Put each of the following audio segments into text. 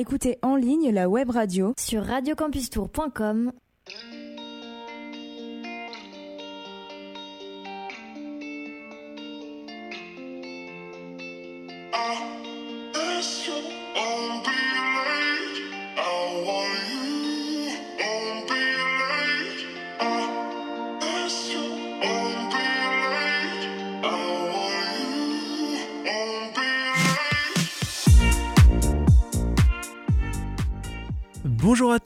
Écoutez en ligne la web radio sur radiocampustour.com.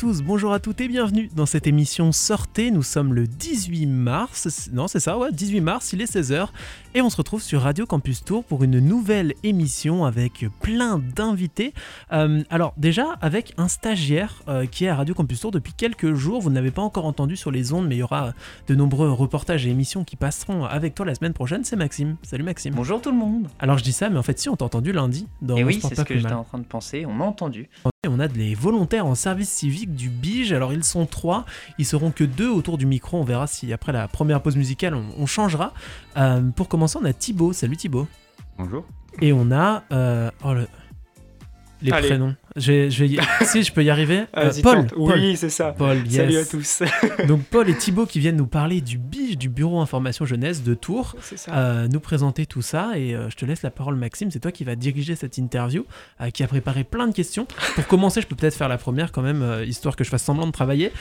tous, bonjour à toutes et bienvenue dans cette émission Sortez. Nous sommes le 18 mars, non c'est ça, ouais, 18 mars, il est 16h et on se retrouve sur Radio Campus Tour pour une nouvelle émission avec plein d'invités. Euh, alors déjà avec un stagiaire euh, qui est à Radio Campus Tour depuis quelques jours, vous n'avez pas encore entendu sur les ondes mais il y aura de nombreux reportages et émissions qui passeront avec toi la semaine prochaine, c'est Maxime. Salut Maxime. Bonjour tout le monde. Alors je dis ça mais en fait si on t'a entendu lundi dans Et oui c'est ce que j'étais en train de penser, on m'a entendu. On a des volontaires en service civique du Bige. Alors ils sont trois, ils seront que deux autour du micro. On verra si après la première pause musicale on, changera. Euh, pour commencer, on a Thibaut. Salut Thibaut. Bonjour. Et on a euh, oh, le, les prénoms. Je, je si je peux y arriver. Euh, Paul, Oui, c'est ça. Paul, Salut à tous. Donc Paul et Thibaut qui viennent nous parler du BIGE, du Bureau Information Jeunesse de Tours, euh, nous présenter tout ça. Et euh, je te laisse la parole, Maxime. C'est toi qui vas diriger cette interview, qui a préparé plein de questions. Pour commencer, je peux peut-être faire la première quand même, histoire que je fasse semblant de travailler.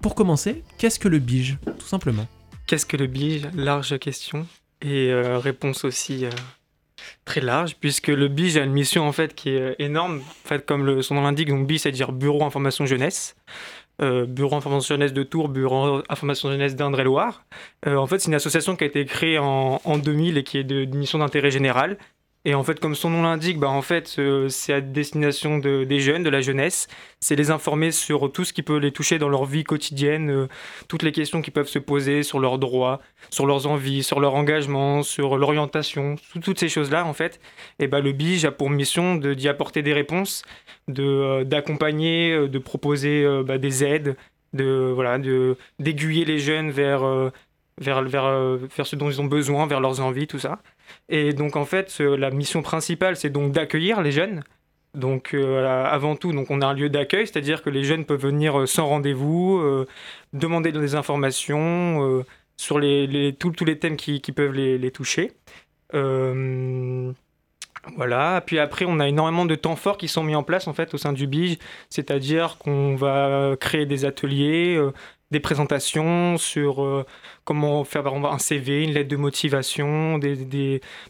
pour commencer, qu'est-ce que le BIGE, tout simplement? Qu'est-ce que le BIGE? Large question. Et réponse aussi très large, puisque le BIJ a une mission en fait qui est énorme. En fait, comme son nom l'indique, donc BIJ, c'est-à-dire Bureau Information Jeunesse. Euh, Bureau Information Jeunesse de Tours, Bureau Information Jeunesse d'Indre-et-Loire. Euh, en fait, c'est une association qui a été créée en, en 2000 et qui est de mission d'intérêt général et en fait, comme son nom l'indique, bah, en fait, euh, c'est à destination de, des jeunes, de la jeunesse. C'est les informer sur tout ce qui peut les toucher dans leur vie quotidienne, euh, toutes les questions qui peuvent se poser sur leurs droits, sur leurs envies, sur leur engagement, sur l'orientation, toutes ces choses-là, en fait. Et bah, le BIJ a pour mission d'y apporter des réponses, euh, d'accompagner, de, proposer bah, des aides, de voilà, d'aiguiller les jeunes vers, vers, vers, vers ce dont ils ont besoin, vers leurs envies, tout ça. Et donc en fait, la mission principale, c'est donc d'accueillir les jeunes. Donc euh, avant tout, donc on a un lieu d'accueil, c'est-à-dire que les jeunes peuvent venir euh, sans rendez-vous, euh, demander des informations sur les, tous les thèmes qui, peuvent les, toucher. voilà. Puis après, on a énormément de temps forts qui sont mis en place en fait au sein du BIJ, c'est-à-dire qu'on va créer des ateliers, des présentations sur euh, comment faire un CV, une lettre de motivation,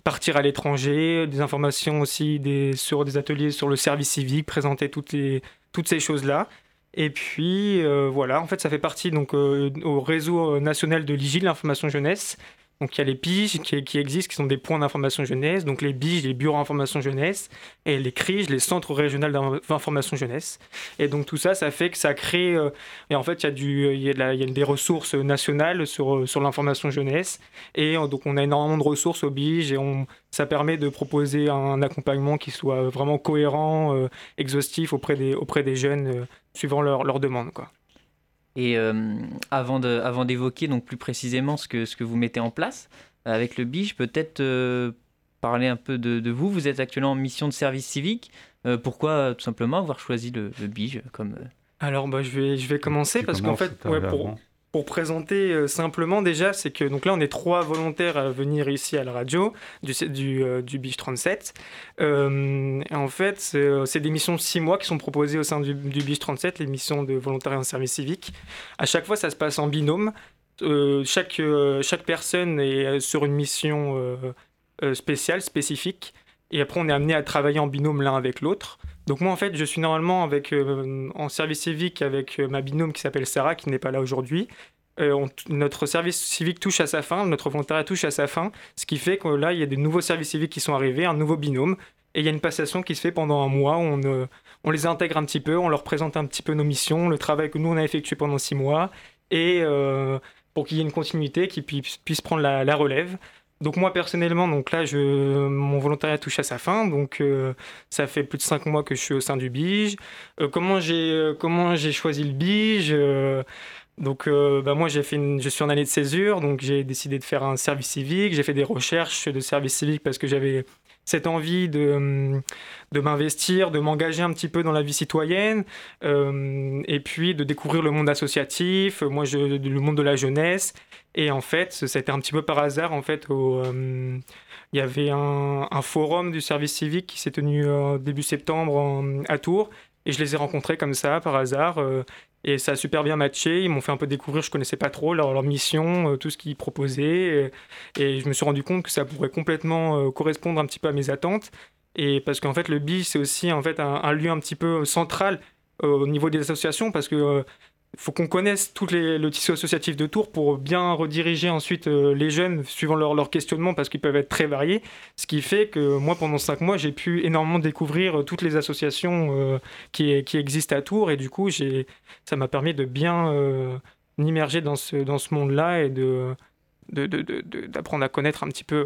partir à l'étranger, des informations aussi sur des ateliers sur le service civique, présenter toutes, ces choses-là. Et puis euh, voilà, en fait, ça fait partie donc euh, au réseau national de l'IGIL, l'information jeunesse, donc il y a les BIGE qui, existent, qui sont des points d'information jeunesse, donc les BIGE, les bureaux d'information jeunesse, et les CRIGE, les centres régionaux d'information jeunesse. Et donc tout ça, ça fait que ça crée, euh, et en fait il y a, il y des ressources nationales sur, sur l'information jeunesse, et euh, donc on a énormément de ressources au BIGE, et ça permet de proposer un accompagnement qui soit vraiment cohérent, euh, exhaustif auprès des, jeunes, suivant leurs leur demandes. Et euh, avant d'évoquer donc plus précisément ce que, ce que vous mettez en place avec le BIJ, peut-être euh, parler un peu de, vous. Vous êtes actuellement en mission de service civique. Euh, pourquoi tout simplement avoir choisi le, le BIJ comme... Alors bah, je, vais, je vais commencer parce qu'en fait, pour, pour présenter euh, simplement déjà, c'est que donc là on est trois volontaires à venir ici à la radio du, du, euh, du 37. Euh, en fait, c'est des missions de six mois qui sont proposées au sein du, du 37, les missions de volontariat en service civique. À chaque fois, ça se passe en binôme. chaque, chaque personne est sur une mission spéciale, spécifique. Et après, on est amené à travailler en binôme l'un avec l'autre. Donc moi, en fait, je suis normalement avec, euh, en service civique avec euh, ma binôme qui s'appelle Sarah, qui n'est pas là aujourd'hui. Euh, notre service civique touche à sa fin, notre volontariat touche à sa fin, ce qui fait que là, il y a des nouveaux services civiques qui sont arrivés, un nouveau binôme, et il y a une passation qui se fait pendant un mois. Où on, on les intègre un petit peu, on leur présente un petit peu nos missions, le travail que nous, on a effectué pendant six mois, et pour qu'il y ait une continuité, qu'ils puissent, prendre la relève. Donc moi personnellement, donc là, mon volontariat touche à sa fin, donc euh, ça fait plus de cinq mois que je suis au sein du BIJ. Euh, comment j'ai euh, comment j'ai choisi le BIJ Donc bah moi je suis en année de césure, donc j'ai décidé de faire un service civique. J'ai fait des recherches de service civique parce que j'avais cette envie de, de m'investir, de m'engager un petit peu dans la vie citoyenne, et puis de découvrir le monde associatif, moi le monde de la jeunesse. Et en fait, c'était un petit peu par hasard, en fait, au, il y avait un, forum du service civique qui s'est tenu début septembre à Tours, et je les ai rencontrés comme ça, par hasard. Et ça a super bien matché. Ils m'ont fait un peu découvrir, je connaissais pas trop leur, mission, euh, tout ce qu'ils proposaient. Et, je me suis rendu compte que ça pourrait complètement euh, correspondre un petit peu à mes attentes. Et parce qu'en fait, le BI, c'est aussi en fait un, lieu un petit peu central euh, au niveau des associations parce que il faut qu'on connaisse tout le tissu associatif de Tours pour bien rediriger ensuite euh, les jeunes suivant leur, leur questionnement parce qu'ils peuvent être très variés. Ce qui fait que moi, pendant cinq mois, j'ai pu énormément découvrir euh, toutes les associations euh, qui, existent à Tours et du coup, ça m'a permis de bien m'immerger dans ce, monde-là et d'apprendre à connaître un petit peu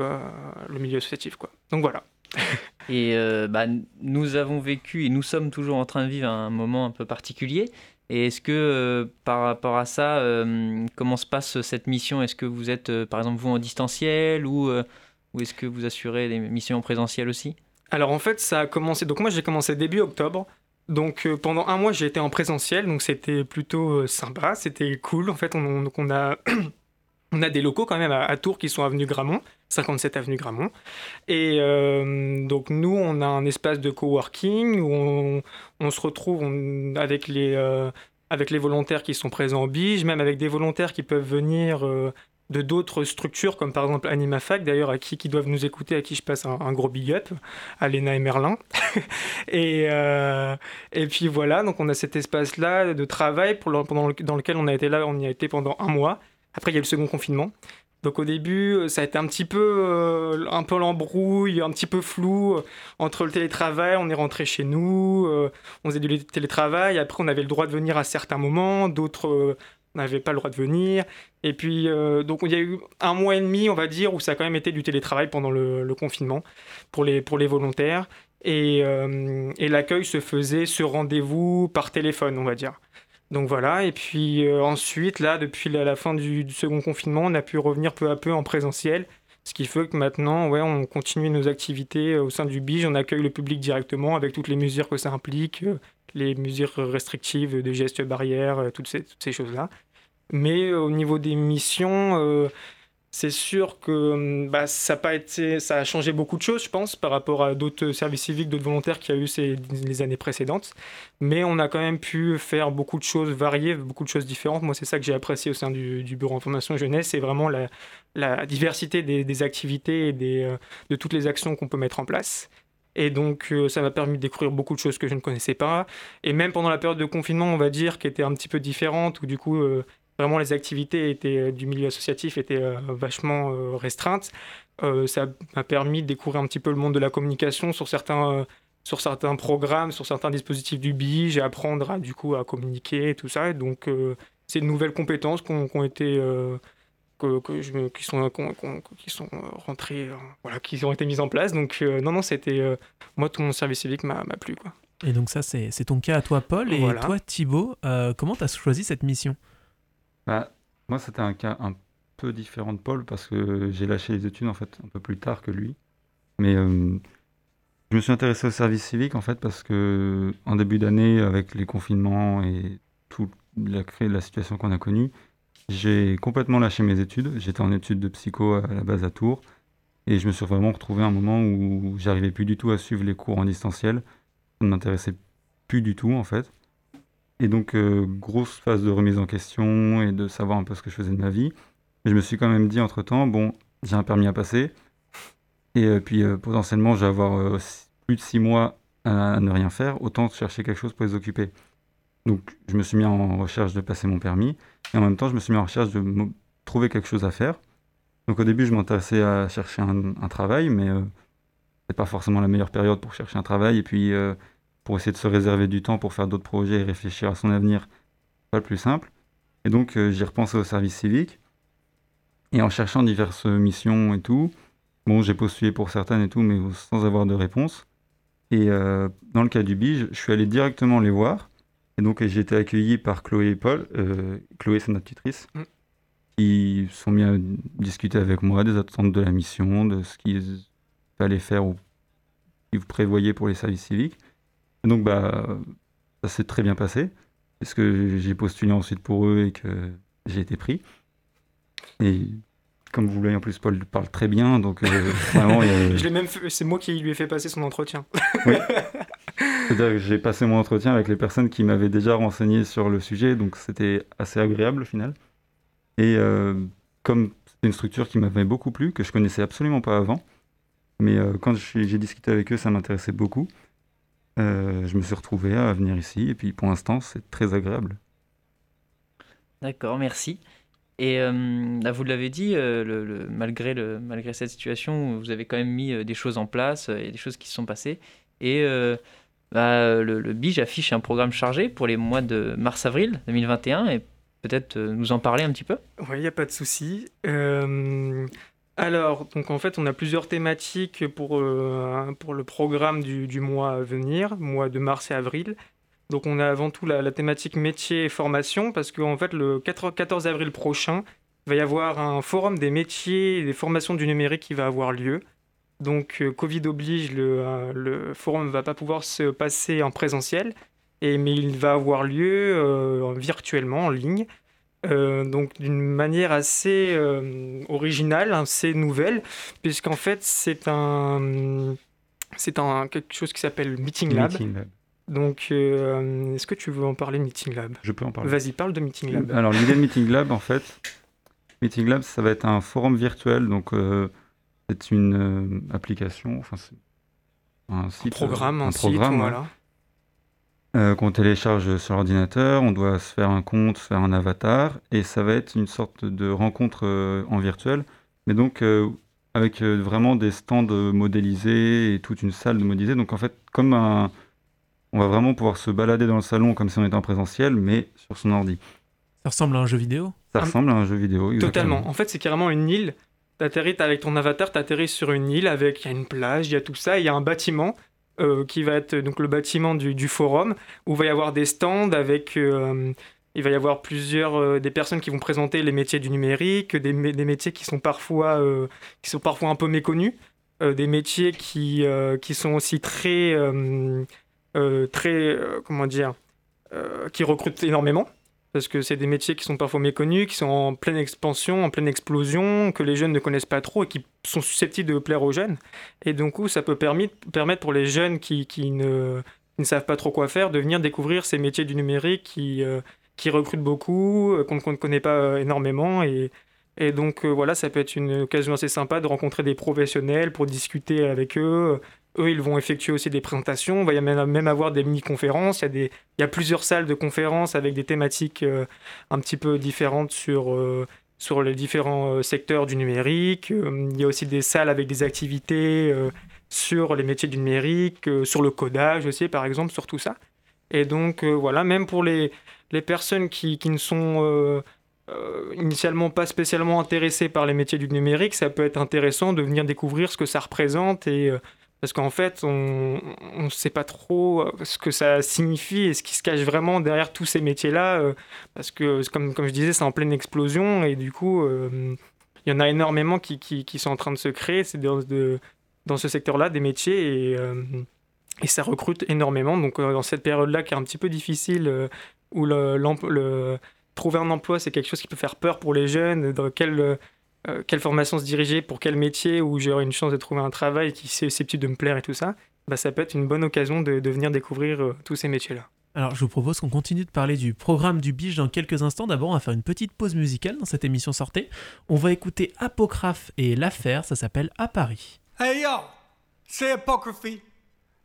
le milieu associatif. Donc voilà. et bah, nous avons vécu et nous sommes toujours en train de vivre un moment un peu particulier. Et est-ce que euh, par rapport à ça, euh, comment se passe cette mission? Est-ce que vous êtes, euh, par exemple, vous en distanciel ou, est-ce que vous assurez des missions en présentiel aussi? Alors en fait, ça a commencé. Donc moi, j'ai commencé début octobre. Donc pendant un mois, j'ai été en présentiel, donc c'était plutôt sympa, c'était cool. En fait, on, a On a des locaux quand même à, Tours qui sont avenue Gramont, 57 avenue Gramont. Et euh, donc nous, on a un espace de coworking où on, se retrouve avec, les, euh, avec les volontaires qui sont présents au Bige, même avec des volontaires qui peuvent venir euh, de d'autres structures, comme par exemple AnimaFac, d'ailleurs, à qui, qui doivent nous écouter, à qui je passe un, gros big up, à Léna et Merlin. et, et puis voilà, donc on a cet espace-là de travail pendant dans lequel on a été là, on y a été pendant un mois. Après, il y a le second confinement. Donc au début, euh, ça a été un petit peu, euh, un peu l'embrouille, un petit peu flou euh, entre le télétravail. On est rentré chez nous, on faisait du télétravail. Après, on avait le droit de venir à certains moments, d'autres n'avaient pas le droit de venir. Et puis, donc il y a eu un mois et demi, on va dire, où ça a quand même été du télétravail pendant le, confinement pour les, pour les volontaires. Et, et l'accueil se faisait sur rendez-vous par téléphone, on va dire. Donc voilà, et puis euh, ensuite, là, depuis la, fin du, second confinement, on a pu revenir peu à peu en présentiel, ce qui fait que maintenant, ouais, on continue nos activités euh, au sein du BIGE, on accueille le public directement avec toutes les mesures que ça implique, euh, les mesures restrictives, des gestes barrières, toutes ces, toutes ces choses-là. Mais au niveau des missions, c'est sûr que hum, bah, ça, a changé beaucoup de choses, je pense, par rapport à d'autres services civiques, d'autres volontaires qu'il y a eu ces, les années précédentes. Mais on a quand même pu faire beaucoup de choses variées, beaucoup de choses différentes. Moi, c'est ça que j'ai apprécié au sein du, Bureau Information Jeunesse, c'est vraiment la, la, diversité des, activités et des, euh, de toutes les actions qu'on peut mettre en place. Et donc, euh, ça m'a permis de découvrir beaucoup de choses que je ne connaissais pas. Et même pendant la période de confinement, on va dire, qui était un petit peu différente, où du coup, euh, vraiment les activités étaient, euh, du milieu associatif étaient euh, vachement euh, restreintes. ça m'a permis de découvrir un petit peu le monde de la communication sur certains sur certains programmes, sur certains dispositifs du BI, j'ai apprendre à, du coup à communiquer et tout ça. Et donc, c'est de nouvelles compétences qui ont, été que, je, qui sont qui sont rentrées, voilà, qui ont été mises en place. Donc, non, non, c'était moi tout mon service civique m'a plu quoi. Et donc ça, c'est ton cas à toi, Paul. Et toi, Thibaut, comment tu as choisi cette mission? Bah, moi, c'était un cas un peu différent de Paul parce que j'ai lâché les études en fait un peu plus tard que lui. Mais euh, je me suis intéressé au service civique en fait parce que en début d'année, avec les confinements et toute la, la situation qu'on a connue, j'ai complètement lâché mes études. J'étais en études de psycho à la base à Tours et je me suis vraiment retrouvé à un moment où j'arrivais plus du tout à suivre les cours en distanciel. Ça ne m'intéressait plus du tout en fait. Et donc, euh, grosse phase de remise en question et de savoir un peu ce que je faisais de ma vie. je me suis quand même dit entre-temps, bon, j'ai un permis à passer. Et euh, puis, euh, potentiellement, je vais avoir plus de six mois à, ne rien faire. Autant chercher quelque chose pour les occuper. Donc, je me suis mis en recherche de passer mon permis. Et en même temps, je me suis mis en recherche de trouver quelque chose à faire. Donc, au début, je m'intéressais à chercher un, un travail, mais c'est pas forcément la meilleure période pour chercher un travail. Et puis pour essayer de se réserver du temps pour faire d'autres projets et réfléchir à son avenir, pas le plus simple. Et donc euh, j'ai repensé au service civique. Et en cherchant diverses missions et tout, bon, j'ai postulé pour certaines et tout, mais sans avoir de réponse. Et euh, dans le cas du BIGE, je suis allé directement les voir. Et donc j'ai été accueilli par Chloé et Paul. Euh, Chloé, c'est notre tutrice. Mm. Ils sont mis à discuter avec moi des attentes de la mission, de ce qu'il fallait faire ou qu'ils prévoyaient pour les services civiques. Donc, bah, ça s'est très bien passé, parce que j'ai postulé ensuite pour eux et que j'ai été pris. Et comme vous voyez, en plus, Paul parle très bien, donc euh, vraiment. même c'est moi qui lui ai fait passer son entretien. oui. C'est-à-dire que j'ai passé mon entretien avec les personnes qui m'avaient déjà renseigné sur le sujet, donc c'était assez agréable au final. Et euh, comme c'était une structure qui m'avait beaucoup plu, que je connaissais absolument pas avant, mais euh, quand j'ai discuté avec eux, ça m'intéressait beaucoup. Je me suis retrouvé à venir ici, et puis pour l'instant, c'est très agréable. D'accord, merci. Et euh, vous l'avez dit, euh, le, malgré, le, malgré cette situation, vous avez quand même mis euh, des choses en place, a des choses qui se sont passées. Et bah, le, le BIGE affiche un programme chargé pour les mois de mars-avril 2021. Et peut-être nous en parler un petit peu? Oui, il n'y a pas de souci. Alors, donc en fait, on a plusieurs thématiques pour, pour le programme du, du, mois à venir, mois de mars et avril. Donc on a avant tout la, thématique métier et formation, parce qu'en fait le 14 avril prochain, il va y avoir un forum des métiers et des formations du numérique qui va avoir lieu. Donc euh, Covid oblige, le, euh, le forum ne va pas pouvoir se passer en présentiel, et, mais il va avoir lieu euh, virtuellement, en ligne. Donc d'une manière assez originale, assez nouvelle, puisqu'en fait c'est un, c'est un, quelque chose qui s'appelle Meeting Lab. Meeting Lab. Donc, euh, est-ce que tu veux en parler, Meeting Lab? Je peux en parler. Vas-y, parle de Meeting Lab. Alors, l'idée de Meeting Lab, en fait, Meeting Lab, ça va être un forum virtuel. Donc, euh, c'est une euh, application, enfin, c'est un site. programme, un, programme, voilà. Qu'on télécharge sur l'ordinateur. On doit se faire un compte, faire un avatar. Et ça va être une sorte de rencontre en virtuel. Mais donc, avec vraiment des stands modélisés et toute une salle de modélisés. Donc, en fait, comme un on va vraiment pouvoir se balader dans le salon comme si on était en présentiel, mais sur son ordi. Ça ressemble à un jeu vidéo? Ça ressemble à un jeu vidéo, exactement. Totalement. En fait, c'est carrément une île. T'atterris avec ton avatar, t'atterris sur une île avec, il y a une plage, il y a tout ça, il y a un bâtiment euh, qui va être donc le bâtiment du, forum où va y avoir des stands avec, euh, il va y avoir plusieurs euh, des personnes qui vont présenter les métiers du numérique, des, des métiers qui sont parfois qui sont parfois un peu méconnus, des métiers qui qui sont aussi très très, comment dire, qui recrutent énormément parce que c'est des métiers qui sont parfois méconnus, qui sont en pleine expansion, en pleine explosion, que les jeunes ne connaissent pas trop et qui sont susceptibles de plaire aux jeunes. Et donc, ça peut permettre, pour les jeunes qui, qui, ne, ne, savent pas trop quoi faire de venir découvrir ces métiers du numérique qui, qui recrutent beaucoup, qu'on ne connaît pas énormément. Et, et donc, voilà, ça peut être une occasion assez sympa de rencontrer des professionnels pour discuter avec eux, eux, ils vont effectuer aussi des présentations. On va y même avoir des mini-conférences. Il y, a plusieurs salles de conférences avec des thématiques euh, un petit peu différentes sur, euh, sur les différents euh, secteurs du numérique. il y a aussi des salles avec des activités sur les métiers du numérique, sur le codage aussi, par exemple, sur tout ça. Et donc, voilà, même pour les, les personnes qui, qui ne sont initialement pas spécialement intéressées par les métiers du numérique, ça peut être intéressant de venir découvrir ce que ça représente parce qu'en fait, on ne sait pas trop euh, ce que ça signifie et ce qui se cache vraiment derrière tous ces métiers-là, euh, parce que, comme, je disais, c'est en pleine explosion, et du coup, euh, il y en a énormément qui, sont en train de se créer c'est dans, ce secteur-là, des métiers, et, ça recrute énormément. Donc, dans cette période-là qui est un petit peu difficile, où trouver un emploi, c'est quelque chose qui peut faire peur pour les jeunes, dans quel euh, quelle formation se diriger, pour quel métier où j'aurai une chance de trouver un travail qui est susceptible de me plaire et tout ça, bah, ça peut être une bonne occasion de, venir découvrir euh, tous ces métiers-là. Alors je vous propose qu'on continue de parler du programme du Biche dans quelques instants. D'abord on va faire une petite pause musicale dans cette émission sortée. On va écouter Apocryphe et l'affaire, ça s'appelle À Paris. Hey yo, c'est Apocryphe.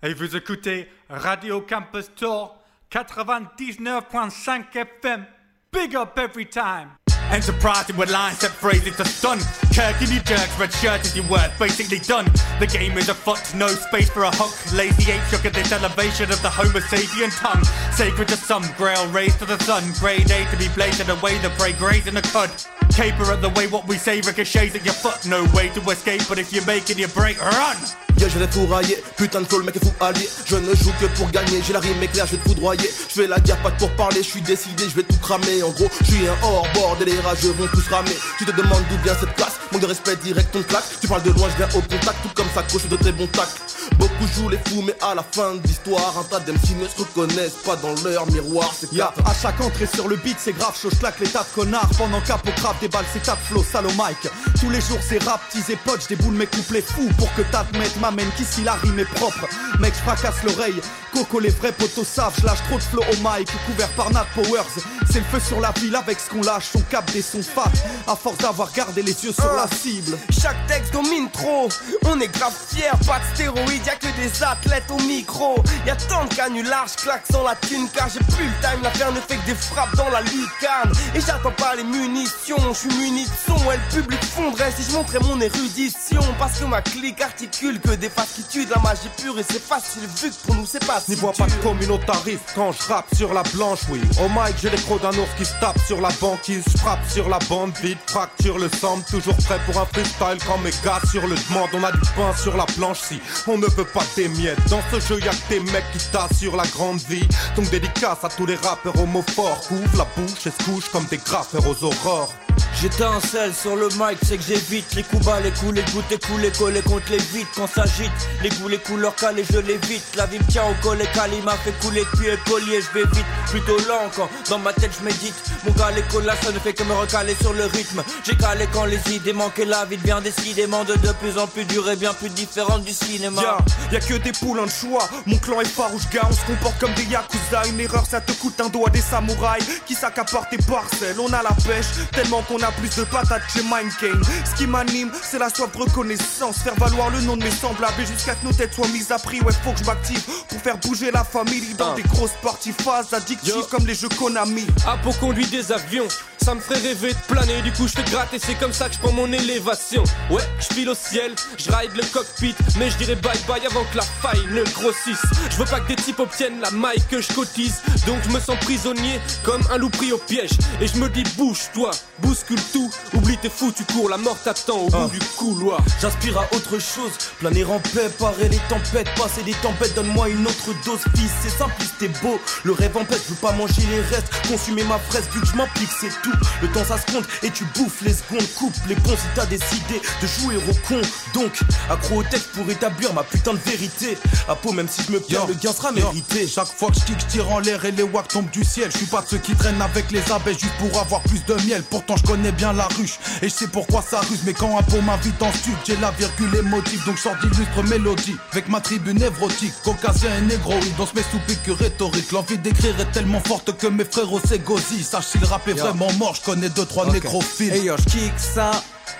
Et vous écoutez Radio Campus Tour 99.5 FM. Big up every time. Enterprising with lines set phrases to stun. Kirky jerks, red shirt is your word, basically done. The game is a fuck, no space for a hunk. Lazy ape shook at this elevation of the Homo sapien tongue. Sacred to some, grail raised to the sun. Grade A to be bladed away, the prey grazing the cud. Caper at the way what we say ricochets at your foot. No way to escape, but if you're making your break, run! Yeah, je vais tout railler, putain de le mec est fou allié Je ne joue que pour gagner, j'ai la rime éclair, je vais te foudroyer Je fais la guerre pas pour parler, je suis décidé, je vais tout cramer En gros, je suis un hors bord et les rageux vont tous ramer Tu te demandes d'où vient cette classe? Manque de respect direct, on claque. Tu parles de loin, je viens au contact, tout comme ça, coche de très bons tacles. Beaucoup jouent les fous, mais à la fin de l'histoire, un tas d'MC ne se reconnaissent pas dans leur miroir. C'est yeah, à chaque entrée sur le beat, c'est grave, chaud, claque les tas de connards. Pendant capo crap, des balles, c'est de flow, salo Mike. Tous les jours, c'est rap, teasé poche, des boules, mes couplets fous. Pour que t'admettes, m'amène qu'ici la rime est propre. Mec, fracasse l'oreille. Coco, les vrais potos savent, lâche trop de flow au mic, couvert par Nat Powers. C'est le feu sur la ville avec ce qu'on lâche, son cap des sons fat. À force d'avoir gardé les yeux sur la cible. Chaque texte domine trop, on est grave fiers, pas de stéroïdes, y'a que des athlètes au micro. Y'a tant de canulars, claque sans la thune car j'ai plus le time, l'affaire ne fait que des frappes dans la lucarne. Et j'attends pas les munitions, je suis muni de son, et le public fondrait si je montrais mon érudition. Parce que ma clique articule que des faces qui tuent de la magie pure et c'est facile vu que pour nous c'est pas N'y vois pas de communautariste quand je rappe sur la blanche, oui. Au mic, j'ai les crocs d'un ours qui se tape sur la banquise. Je frappe sur la bande vide, fracture le sang, toujours prêt pour un freestyle quand mes gars sur le demande. On a du pain sur la planche si on ne veut pas des miettes. Dans ce jeu, y'a que des mecs qui sur la grande vie. Donc dédicace à tous les rappeurs homophores. Couvre la bouche et se couche comme des graffeurs aux aurores. J'étincelle sur le mic, c'est que j'évite les coups bas, les coups, les gouttes, les coups, les contre les vides quand s'agite. Les goûts, les couleurs calées, je l'évite. La vie me tient au collet cali, m'a fait couler depuis le collier, je vais vite, plutôt lent quand dans ma tête je médite. Mon les colas, ça ne fait que me recaler sur le rythme. J'ai calé quand les idées manquaient, la vie devient décidément de de plus en plus dure et bien plus différente du cinéma. Y'a y a que des poules en choix, mon clan est farouche, gars, on se comporte comme des yakuza. Une erreur, ça te coûte un doigt des samouraïs qui s'accaparent tes parcelles. On a la pêche, tellement qu'on a plus de patates chez Mindgame. Ce qui m'anime, c'est la soif de reconnaissance. Faire valoir le nom de mes semblables et jusqu'à que nos têtes soient mises à prix. Ouais, faut que je m'active pour faire bouger la famille dans ah. des grosses parties phases addictives comme les jeux Konami. Ah, pour conduire des avions, ça me ferait rêver de planer. Du coup, je fais gratter, c'est comme ça que je prends mon élévation. Ouais, je file au ciel, je ride le cockpit, mais je dirais bye bye avant que la faille ne grossisse. Je veux pas que des types obtiennent la maille que je cotise, donc je me sens prisonnier comme un loup pris au piège. Et je me dis, bouge-toi, bouscule tout, oublie tes fous, tu cours, la mort t'attend au bout ah. du couloir. J'aspire à autre chose, planer en paix, parer les tempêtes, passer des tempêtes, donne-moi une autre dose, fils, c'est simple, c'est beau. Le rêve en paix, je veux pas manger les restes, consumer ma fraise, vu que je m'implique, c'est tout. Le temps ça se compte et tu bouffes les secondes, coupe les ponts si t'as décidé de jouer au con. Donc, accro au texte pour établir ma putain de vérité. À peau, même si je me perds, le gain sera mérité. Chaque fois que je kick, je tire en l'air et les wacks tombent du ciel. Je suis pas de ceux qui traînent avec les abeilles juste pour avoir plus de miel. Pourtant, je connais bien la ruche et je sais pourquoi ça ruse. Mais quand un pot m'invite en sud, j'ai la virgule émotive. Donc, sors d'illustre mélodie avec ma tribu névrotique. Caucasien et négroïde, on se met sous pique rhétorique. L'envie d'écrire est tellement forte que mes frères s'égosillent. Sache si le rap est vraiment mort, je connais deux trois okay. nécrophiles. Et yo, je kick ça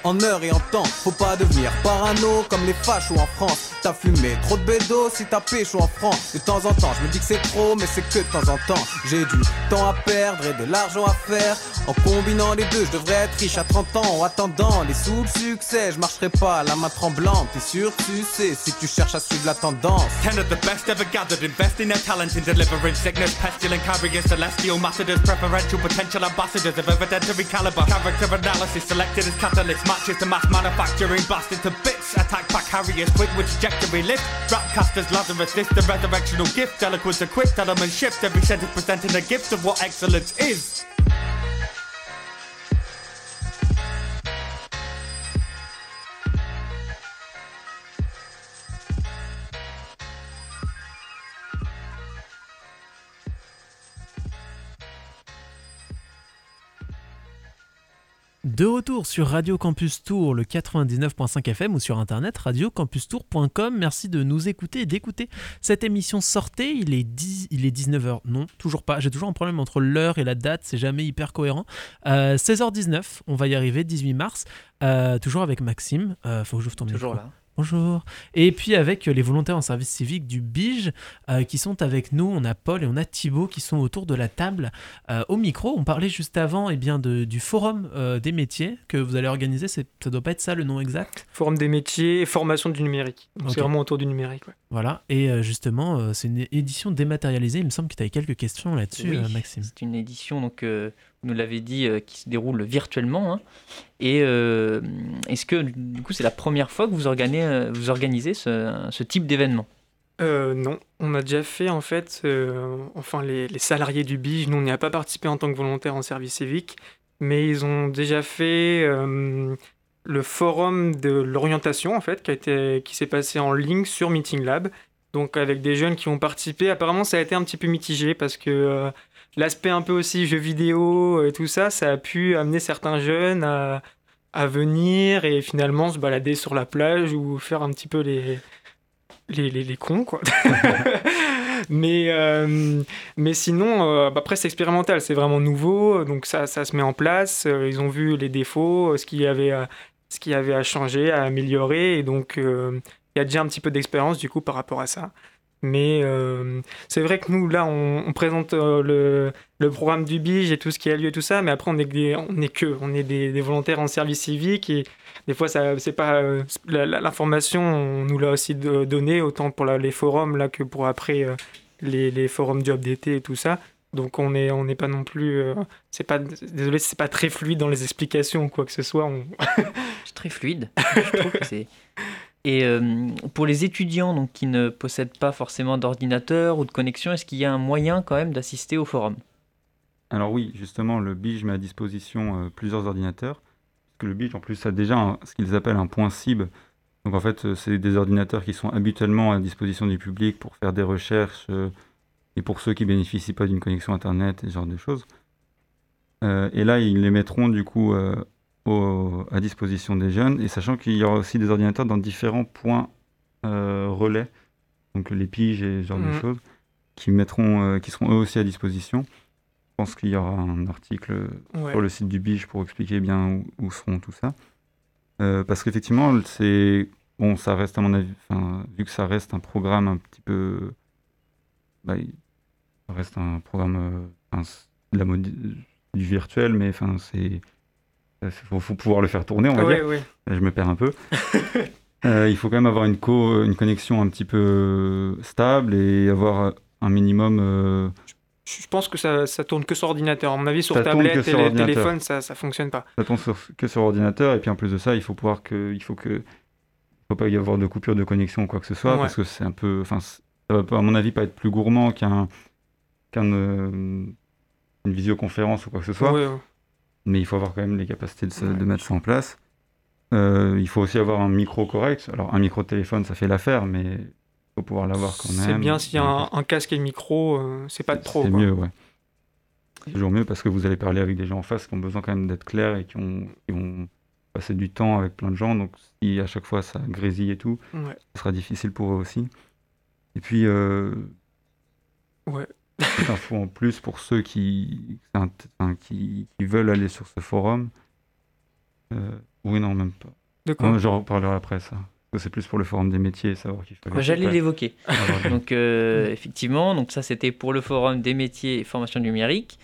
en heure et en temps. Faut pas devenir parano comme les fachos en France. T'as fumé trop de bédo si t'as pécho en France. De temps en temps, je me dis que c'est trop, mais c'est que de temps en temps. J'ai du temps à perdre et de l'argent à faire. En combinant les deux, je devrais être riche à 30 ans. En attendant les sous le succès, je marcherai pas à la main tremblante. T'es sûr, tu sais, si tu cherches à suivre la tendance. Ten of the best ever gathered, investing their talent in delivering sickness, pestilent carriers, celestial masters, preferential potential ambassadors of evidentiary caliber. Character analysis selected as matches to mass manufacturing, blasted to bits. Attack back carriers, quick with trajectory lift. Rapcasters, Lazarus, this the resurrectional gift. Eloquence equipped, element shift. Every sentence presenting a gift of what excellence is. De retour sur Radio Campus Tour, le 99.5 FM ou sur internet radiocampustour.com. Merci de nous écouter et d'écouter cette émission. Sortez, il est, 10, il est 19h. Non, toujours pas. J'ai toujours un problème entre l'heure et la date, c'est jamais hyper cohérent. 16h19, euh, on va y arriver, 18 mars. Euh, toujours avec Maxime. Euh, faut que j'ouvre ton Toujours là. Bonjour. Et puis avec les volontaires en service civique du BIGE euh, qui sont avec nous, on a Paul et on a Thibaut qui sont autour de la table euh, au micro. On parlait juste avant et eh bien, de, du forum euh, des métiers que vous allez organiser. Ça doit pas être ça le nom exact Forum des métiers et formation du numérique. C'est vraiment autour du numérique. Voilà. Et justement, c'est une édition dématérialisée. Il me semble que tu avais quelques questions là-dessus, Maxime. C'est une édition donc nous l'avez dit, euh, qui se déroule virtuellement. Hein. Et euh, est-ce que du coup c'est la première fois que vous organisez, euh, organisez ce, type d'événement? Non, on a déjà fait en fait, enfin les, salariés du BIJ, nous on n'y a pas participé en tant que volontaire en service civique, mais ils ont déjà fait le forum de l'orientation en fait qui a été qui s'est passé en ligne sur Meeting Lab. Donc avec des jeunes qui ont participé. Apparemment, ça a été un petit peu mitigé parce que l'aspect un peu aussi jeux vidéo et tout ça, ça a pu amener certains jeunes à, venir et finalement se balader sur la plage ou faire un petit peu les, les, les, cons, quoi. mais, euh, mais sinon, euh, après, c'est expérimental, c'est vraiment nouveau, donc ça, ça se met en place. Euh, ils ont vu les défauts, ce qu'il y avait à, ce qu'il y avait à changer, à améliorer, et donc il y a déjà un petit peu d'expérience du coup par rapport à ça. Mais euh, c'est vrai que nous, là, on, présente euh, le, programme du BIGE et tout ce qui a lieu et tout ça, mais après, on est, on est que, on est des, des, volontaires en service civique et des fois, c'est pas euh, l'information, on nous l'a aussi donnée, autant pour les forums là que pour après les, forums job d'été et tout ça. Donc on n'est on n'est pas non plus, c'est pas, désolé, c'est pas très fluide dans les explications ou quoi que ce soit. C'est très fluide. Je trouve que c'est et euh, pour les étudiants donc, qui ne possèdent pas forcément d'ordinateur ou de connexion, est-ce qu'il y a un moyen quand même d'assister au forum? Alors oui, justement, le BIJ met à disposition euh, plusieurs ordinateurs. Parce que le BIJ, en plus, a déjà ce qu'ils appellent un point cible. Donc en fait, euh, c'est des ordinateurs qui sont habituellement à disposition du public pour faire des recherches et pour ceux qui bénéficient pas d'une connexion Internet et ce genre de choses. et là, ils les mettront du coup à disposition des jeunes, et sachant qu'il y aura aussi des ordinateurs dans différents points euh, relais, donc les piges et ce genre de mhm. choses, qui, mettront, euh, qui seront eux aussi à disposition. Je pense qu'il y aura un article sur le site du BIGE pour expliquer bien où, seront tout ça. Euh, parce qu'effectivement, c'est bon, ça reste à mon avis, vu que ça reste un programme un petit peu, bah, ça reste un programme de la mode, du virtuel, mais enfin c'est il faut, pouvoir le faire tourner, on va dire. Je me perds un peu. Euh, il faut quand même avoir une, co une connexion un petit peu stable et avoir un minimum. Euh, je pense que ça, ça, tourne que sur ordinateur. À mon avis, sur tablette et téléphone, ça ne fonctionne pas. Ça tourne que sur ordinateur. Et puis en plus de ça, il faut pouvoir que. Il faut que. faut pas y avoir de coupure de connexion ou quoi que ce soit. Parce que c'est un peu. Enfin, ça va pas, à mon avis, pas être plus gourmand qu'un. qu'un. Euh, une visioconférence ou quoi que ce soit mais il faut avoir quand même les capacités de, mettre ça en place. Euh, il faut aussi avoir un micro correct. Alors, un micro de téléphone, ça fait l'affaire, mais il faut pouvoir l'avoir quand même. C'est bien s'il y a un, casque et micro, euh, c'est pas de trop. C'est mieux, ouais. C'est toujours mieux parce que vous allez parler avec des gens en face qui ont besoin quand même d'être clairs et qui ont, qui ont, passé du temps avec plein de gens. Donc, si à chaque fois ça grésille et tout, ce sera difficile pour eux aussi. Et puis, euh, ouais info en plus pour ceux qui, qui, qui, veulent aller sur ce forum. Euh, oui, non, même pas. De quoi J'en reparlerai après ça. C'est plus pour le forum des métiers, savoir qu'il faut. J'allais l'évoquer. Ah, donc, euh, effectivement, donc ça c'était pour le forum des métiers et formation numérique.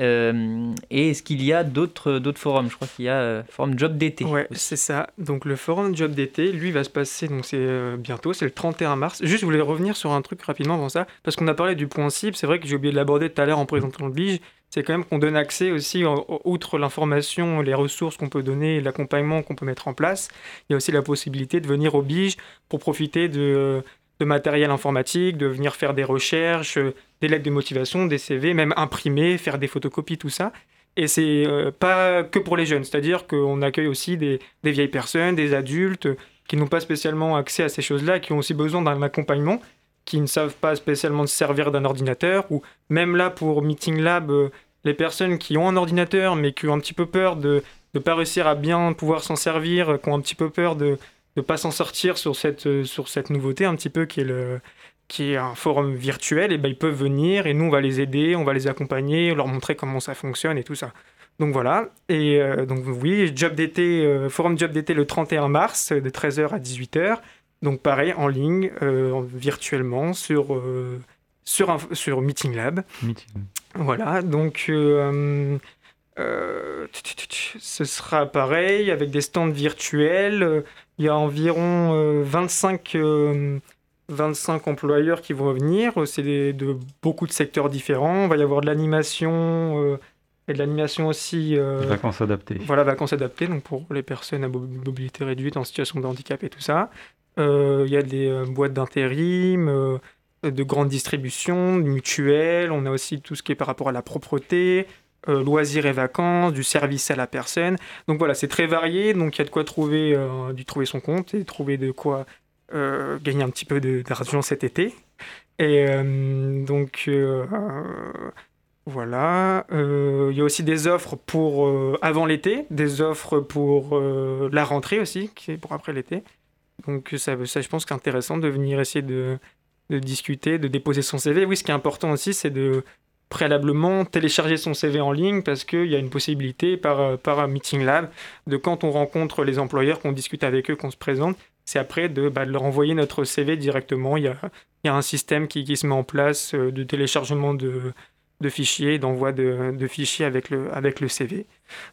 Euh, et est-ce qu'il y a d'autres forums? Je crois qu'il y a euh, forum job d'été. Ouais, c'est ça. Donc le forum job d'été, lui, va se passer donc c'est euh, bientôt, c'est le 31 mars. Juste, je voulais revenir sur un truc rapidement avant ça, parce qu'on a parlé du point cible. C'est vrai que j'ai oublié de l'aborder tout à l'heure en présentant le BIGE. C'est quand même qu'on donne accès aussi, outre l'information, les ressources qu'on peut donner, l'accompagnement qu'on peut mettre en place, il y a aussi la possibilité de venir au BIGE pour profiter de de matériel informatique, de venir faire des recherches, euh, des lettres de motivation, des CV, même imprimer, faire des photocopies, tout ça. Et c'est euh, pas que pour les jeunes, c'est-à-dire qu'on accueille aussi des, vieilles personnes, des adultes qui n'ont pas spécialement accès à ces choses-là, qui ont aussi besoin d'un accompagnement, qui ne savent pas spécialement se servir d'un ordinateur, ou même là pour Meeting Lab, euh, les personnes qui ont un ordinateur mais qui ont un petit peu peur de ne pas réussir à bien pouvoir s'en servir, qui ont un petit peu peur de, de pas s'en sortir sur cette, euh, sur cette nouveauté un petit peu qui est, le, qui est un forum virtuel, et ben ils peuvent venir et nous on va les aider, on va les accompagner, leur montrer comment ça fonctionne et tout ça. Donc voilà, et euh, donc oui, job d'été, euh, forum job d'été le 31 mars de 13h à 18h. Donc pareil, en ligne, virtuellement, sur, sur, sur Meeting Lab. Voilà, donc ce sera pareil, avec des stands virtuels. Il y a environ 25, euh, 25 euh, employeurs qui vont venir. C'est de beaucoup de secteurs différents. Il va y avoir de l'animation euh, et de l'animation aussi. vacances adaptées. Voilà, vacances adaptées, donc pour les personnes à mobilité réduite en situation de handicap et tout ça. il y a des boîtes d'intérim, de grande distribution, mutuelles. On a aussi tout ce qui est par rapport à la propreté, loisirs et vacances, du service à la personne. Donc voilà, c'est très varié, donc il y a de quoi trouver, du trouver son compte et trouver de quoi gagner un petit peu d'argent cet été. Et donc voilà. Il y a aussi des offres pour avant l'été, des offres pour la rentrée aussi, qui est pour après l'été. Donc ça, ça je pense qu'intéressant de venir essayer de, de discuter, de déposer son CV. Oui, ce qui est important aussi, c'est de préalablement télécharger son CV en ligne parce qu'il y a une possibilité par, par un Meeting Lab de quand on rencontre les employeurs, qu'on discute avec eux, qu'on se présente, c'est après de, bah, leur envoyer notre CV directement. Il y a, il y a un système qui, qui, se met en place euh, de téléchargement de, de fichiers, d'envoi de, de, fichiers avec le, avec le CV.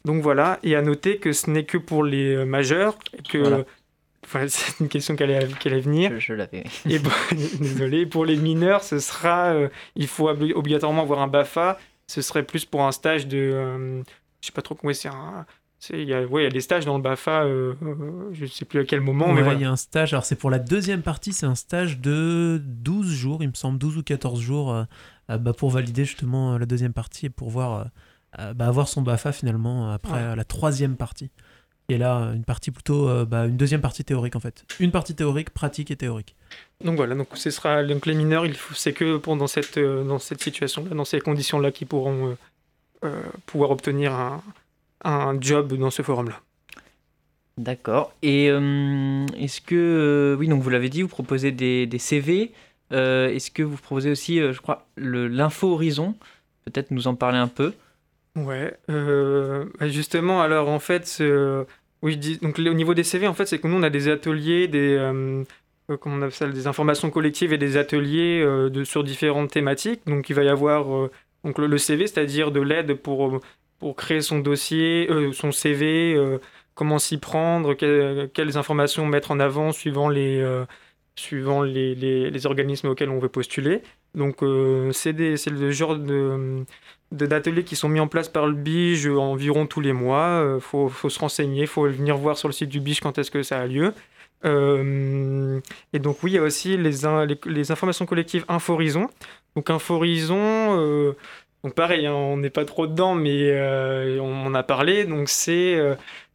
Donc voilà, et à noter que ce n'est que pour les euh, majeurs, que c'est une question qui allait, qui allait venir. Je, l'avais. désolé. Pour les mineurs, ce sera. Euh, il faut obligatoirement avoir un BAFA. Ce serait plus pour un stage de. Euh, je sais pas trop comment c'est. Il y, a, ouais, il y a des stages dans le BAFA, euh, je ne sais plus à quel moment. mais il y a un stage, alors c'est pour la deuxième partie, c'est un stage de 12 jours, il me semble, 12 ou 14 jours, bah, pour valider justement la deuxième partie et pour voir, bah, avoir son BAFA finalement après la troisième partie. Et là, une partie plutôt, euh, bah, une deuxième partie théorique en fait. Une partie théorique, pratique et théorique. Donc voilà, donc ce sera donc les mineurs, il c'est que pendant cette euh, dans cette situation-là, dans ces conditions-là, qu'ils pourront euh, pouvoir obtenir un, un, job dans ce forum-là. D'accord. Et est-ce que oui, donc vous l'avez dit, vous proposez des, des CV. est-ce que vous proposez aussi, je crois, l'info horizon? Peut-être nous en parler un peu. Ouais, bah, justement, alors en fait, oui, donc au niveau des CV, en fait, c'est que nous, on a des ateliers, des, euh, euh, on des informations collectives et des ateliers euh, sur différentes thématiques. Donc, il va y avoir donc le, CV, c'est-à-dire de l'aide pour, pour créer son dossier, son CV, comment s'y prendre, quelles informations mettre en avant suivant les, suivant les, les, les, organismes auxquels on veut postuler. Donc, c'est le genre de d'ateliers qui sont mis en place par le BIGE environ tous les mois. Il euh, faut, faut, se renseigner, il faut venir voir sur le site du BIGE quand est-ce que ça a lieu. Euh, et donc oui, il y a aussi les, les, informations collectives Inforison. Donc Inforison, euh, donc pareil, hein, on n'est pas trop dedans, mais on en a parlé. Donc c'est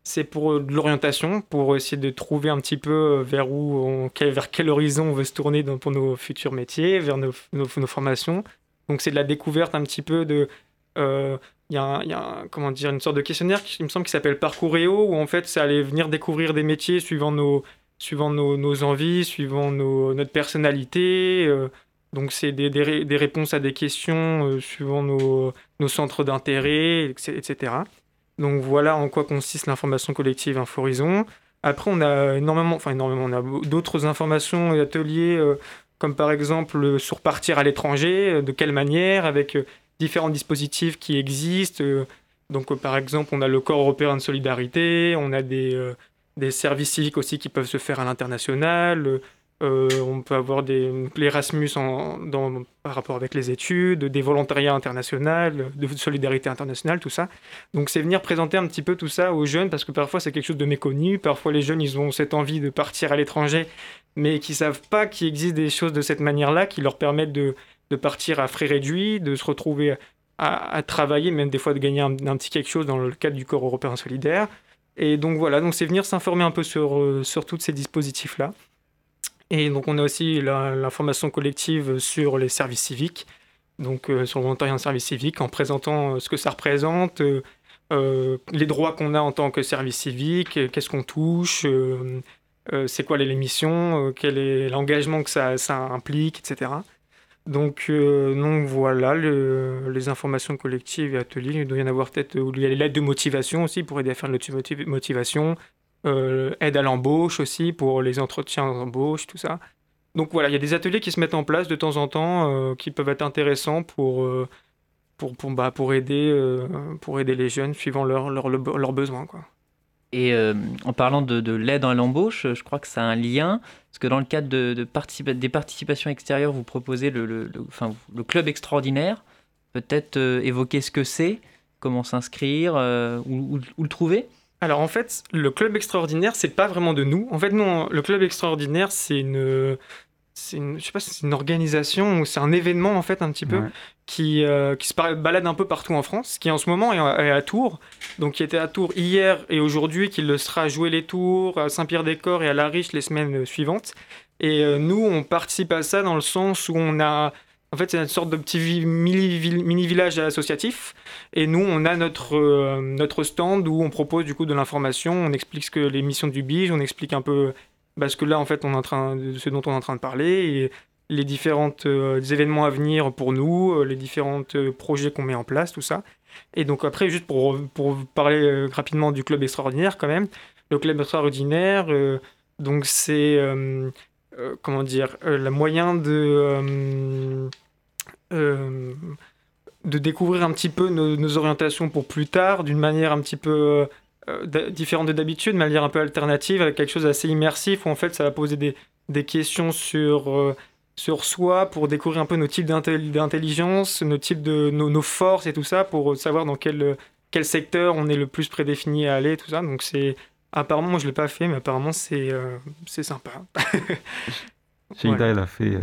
c'est pour de l'orientation, pour essayer de trouver un petit peu vers où, on, vers quel horizon on veut se tourner pour nos futurs métiers, vers nos, nos formations. Donc c'est de la découverte un petit peu de il euh, y a, comment dire, une sorte de questionnaire qui me semble qui s'appelle Parcouréo, où en fait, c'est aller venir découvrir des métiers suivant nos, suivant nos, nos envies, suivant nos, notre personnalité. Euh, donc, c'est des, des, des, réponses à des questions euh, suivant nos, nos centres d'intérêt, etc. Donc, voilà en quoi consiste l'information collective Inforison. Après, on a énormément, enfin énormément, on a d'autres informations et ateliers, comme par exemple sur partir à l'étranger, de quelle manière, avec différents dispositifs qui existent. Euh, donc, euh, par exemple, on a le corps européen de solidarité, on a des, euh, des services civiques aussi qui peuvent se faire à l'international. on peut avoir des l'Erasmus par rapport avec les études, des volontariats internationaux, de solidarité internationale, tout ça. Donc c'est venir présenter un petit peu tout ça aux jeunes parce que parfois c'est quelque chose de méconnu. Parfois les jeunes ils ont cette envie de partir à l'étranger, mais qui savent pas qu'il existe des choses de cette manière-là qui leur permettent de de partir à frais réduits, de se retrouver à, travailler, même des fois de gagner un, petit quelque chose dans le cadre du corps européen solidaire. Et donc voilà, donc c'est venir s'informer un peu sur, euh, sur tous ces dispositifs-là. Et donc on a aussi l'information collective sur les services civiques, donc euh, sur le volontariat en service civique, en présentant euh, ce que ça représente, les droits qu'on a en tant que service civique, qu'est-ce qu'on touche, c'est quoi les missions, quel est l'engagement que ça, ça implique, etc. Donc, euh, donc voilà, les informations collectives et ateliers. Il doit y en avoir peut-être il y a l'aide de motivation aussi pour aider à faire de motivation, euh, aide à l'embauche aussi pour les entretiens d'embauche, tout ça. Donc voilà, il y a des ateliers qui se mettent en place de temps en temps euh, qui peuvent être intéressants pour, pour, pour, bah, pour, aider, pour aider les jeunes suivant leurs leur, leurs besoins. Quoi. Et en parlant de, l'aide à l'embauche, je crois que ça a un lien, parce que dans le cadre de, des participations extérieures, vous proposez le, le, enfin, le club extraordinaire. Peut-être euh, évoquer ce que c'est, comment s'inscrire, euh, où, le trouver alors en fait, le club extraordinaire, c'est pas vraiment de nous. En fait, non, le club extraordinaire, c'est une, c'est une, je sais pas si c'est une organisation ou c'est un événement en fait un petit peu qui, euh, qui se balade un peu partout en France, qui en ce moment est à, Tours, donc qui était à Tours hier et aujourd'hui, qui le sera à jouer les Tours, à Saint-Pierre-des-Corps et à La Riche les semaines suivantes. Et euh, nous, on participe à ça dans le sens où on a en fait, c'est une sorte de petit mini-village associatif. Et nous, on a notre, euh, notre stand où on propose du coup de l'information, on explique ce que les missions du BIGE, on explique un peu parce que là, en fait, on est en train de ce dont on est en train de parler les différents euh, événements à venir pour nous, euh, les différents projets qu'on met en place, tout ça. Et donc après, juste pour, parler rapidement du club extraordinaire quand même, le club extraordinaire, donc c'est euh, comment dire, euh, le moyen euh, de découvrir un petit peu nos, orientations pour plus tard, d'une manière un petit peu différente de d'habitude, de manière un peu alternative, avec quelque chose d'assez immersif, où en fait ça va poser des, des questions sur sur soi pour découvrir un peu nos types d'intelligence, nos types de nos, nos, forces et tout ça pour savoir dans quel, quel secteur on est le plus prédéfini à aller, tout ça. Donc c'est Apparemment, moi je l'ai pas fait, mais apparemment c'est euh, c'est sympa. Sheida, elle a fait euh,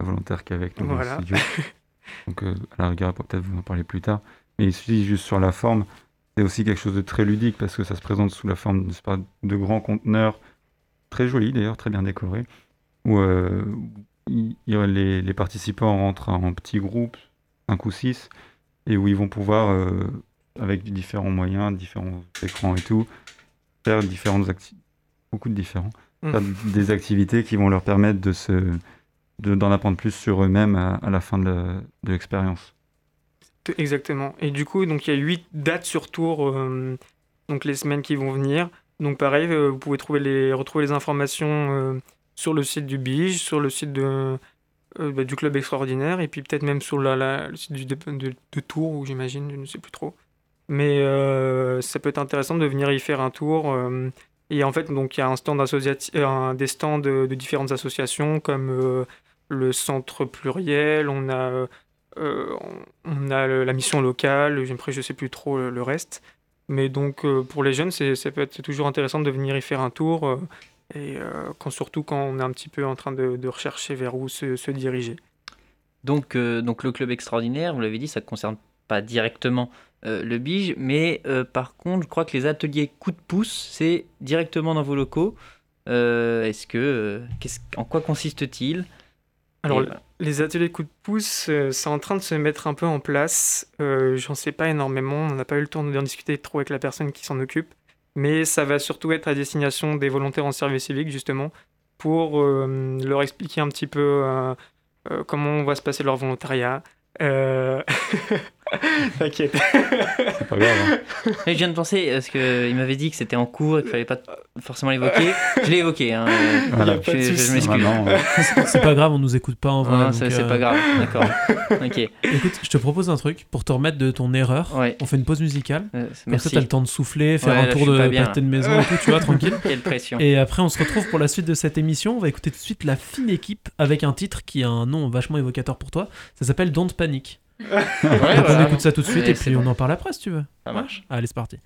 la volontaire qui est avec nous voilà. studio. Donc euh, à la rigueur, peut-être vous en parler plus tard. Mais ici, juste sur la forme, c'est aussi quelque chose de très ludique parce que ça se présente sous la forme de grands conteneurs, très jolis d'ailleurs, très bien décorés, où les, les, participants rentrent en petits groupes, 5 ou 6, et où ils vont pouvoir, avec différents moyens, différents écrans et tout, faire différentes beaucoup de différents, mmh. des activités qui vont leur permettre de se d'en apprendre plus sur eux-mêmes à, la fin de l'expérience. Exactement. Et du coup, donc il y a huit dates sur tour, euh, donc les semaines qui vont venir. Donc pareil, euh, vous pouvez trouver les, retrouver les informations euh, sur le site du Bige, sur le site de, bah, du Club Extraordinaire, et puis peut-être même sur la, le site du, de, de Tours, j'imagine, je ne sais plus trop. Mais ça peut être intéressant de venir y faire un tour. Et en fait, donc il y a un stand des stands de, différentes associations comme le Centre Pluriel, on a, on a la mission locale, après je sais plus trop le, reste. Mais donc pour les jeunes, être toujours intéressant de venir y faire un tour, et quand, surtout quand on est un petit peu en train de, rechercher vers où se, se diriger. Donc, donc le club extraordinaire, vous l'avez dit, ça ne concerne pas directement euh, le Bige, mais euh, par contre, je crois que les ateliers coup de pouce, c'est directement dans vos locaux. Euh, est-ce que, en quoi consiste-t-il? Alors, les ateliers coup de pouce, c'est en train de se mettre un peu en place. J'en sais pas énormément, on n'a pas eu le temps d'en discuter trop avec la personne qui s'en occupe, mais ça va surtout être à destination des volontaires en service civique, justement, pour leur expliquer un petit peu comment va se passer leur volontariat. T'inquiète. C'est pas grave. Hein. je viens de penser, parce qu'il m'avait dit que c'était en cours et qu'il fallait pas forcément l'évoquer. Je l'ai évoqué. Hein. Voilà. Je, je m'excuse. C'est pas grave, on nous écoute pas en vrai. c'est pas euh, grave, d'accord. ok. Écoute, je te propose un truc pour te remettre de ton erreur. On fait une pause musicale. Euh, Comme ça, t'as le temps de souffler, faire un tour de pâté de maison et tout, tu vois, tranquille. Quelle pression. Et après, on se retrouve pour la suite de cette émission. On va écouter tout de suite La Fine Équipe avec un titre qui a un nom vachement évocateur pour toi. Ça s'appelle Don't Panic. On écoute ça tout de suite et puis on en parle après si tu veux. Ça marche. Allez, c'est parti.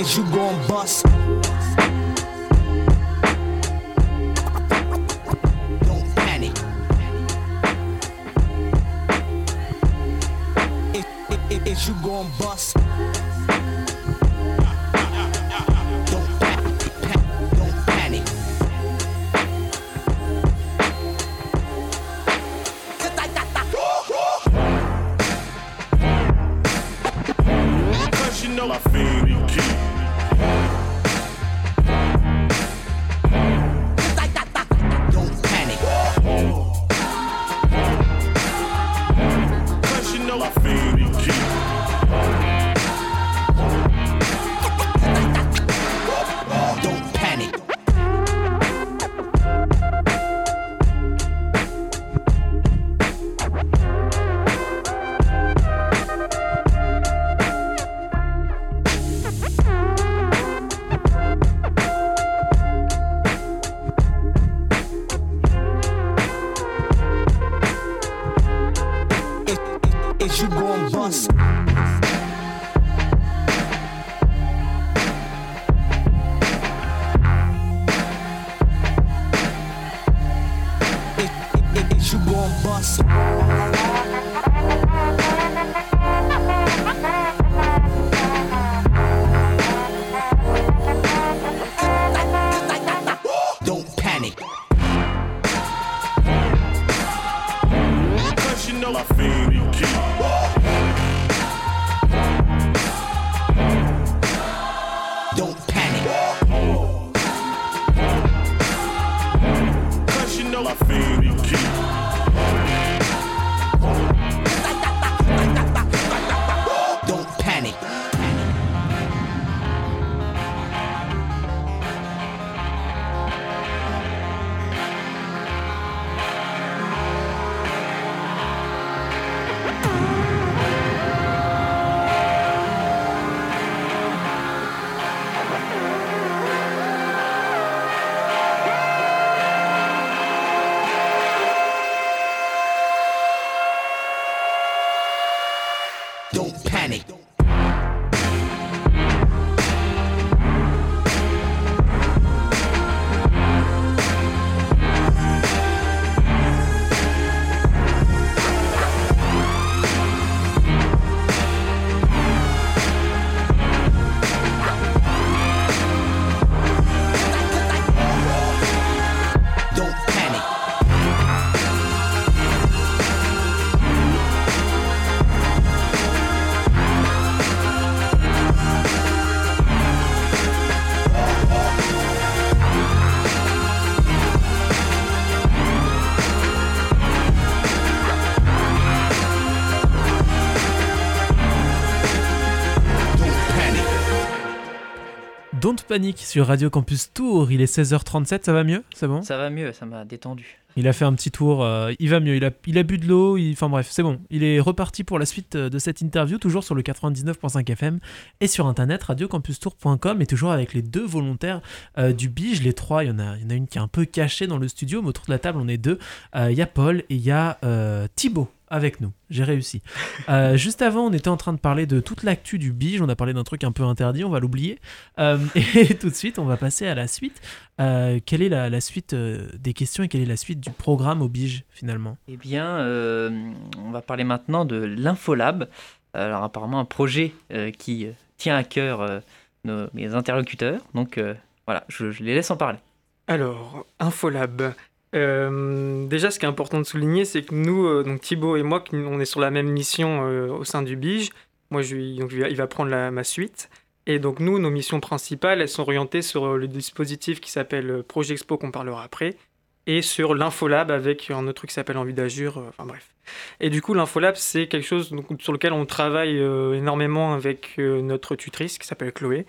Is you gon' bust. Panic sur Radio Campus Tour, il est 16h37, ça va mieux? C'est bon? Ça va mieux, ça m'a détendu. Il a fait un petit tour, euh, il va mieux, il a, il a bu de l'eau, il- enfin bref, c'est bon. Il est reparti pour la suite euh, de cette interview, toujours sur le 99.5 FM et sur internet radiocampustour.com et toujours avec les deux volontaires euh, du Bige, les trois, il y, en a, il y en a une qui est un peu cachée dans le studio, mais autour de la table on est deux. Euh, Il y a Paul et il y a Thibaut avec nous. J'ai réussi. Euh, juste avant, on était en train de parler de toute l'actu du Bige. On a parlé d'un truc un peu interdit, on va l'oublier. Euh, et tout de suite, on va passer à la suite. Euh, quelle est la, la suite euh, des questions et quelle est la suite du programme au Bige finalement? Eh bien, euh, on va parler maintenant de l'Infolab. Alors apparemment un projet euh, qui tient à cœur euh, nos, mes interlocuteurs. Donc euh, voilà, je, je les laisse en parler. Alors, Infolab. Euh, déjà, ce qui est important de souligner, c'est que nous, euh, donc Thibaut et moi, on est sur la même mission euh, au sein du Bige. Moi, il va prendre ma suite. Et donc, nous, nos missions principales, elles sont orientées sur euh, le dispositif qui s'appelle Projet Expo, qu'on parlera après, et sur l'Infolab avec un autre truc qui s'appelle Envie euh, Enfin, bref. Et du coup, l'Infolab, c'est quelque chose sur lequel on travaille énormément avec notre tutrice qui s'appelle Chloé,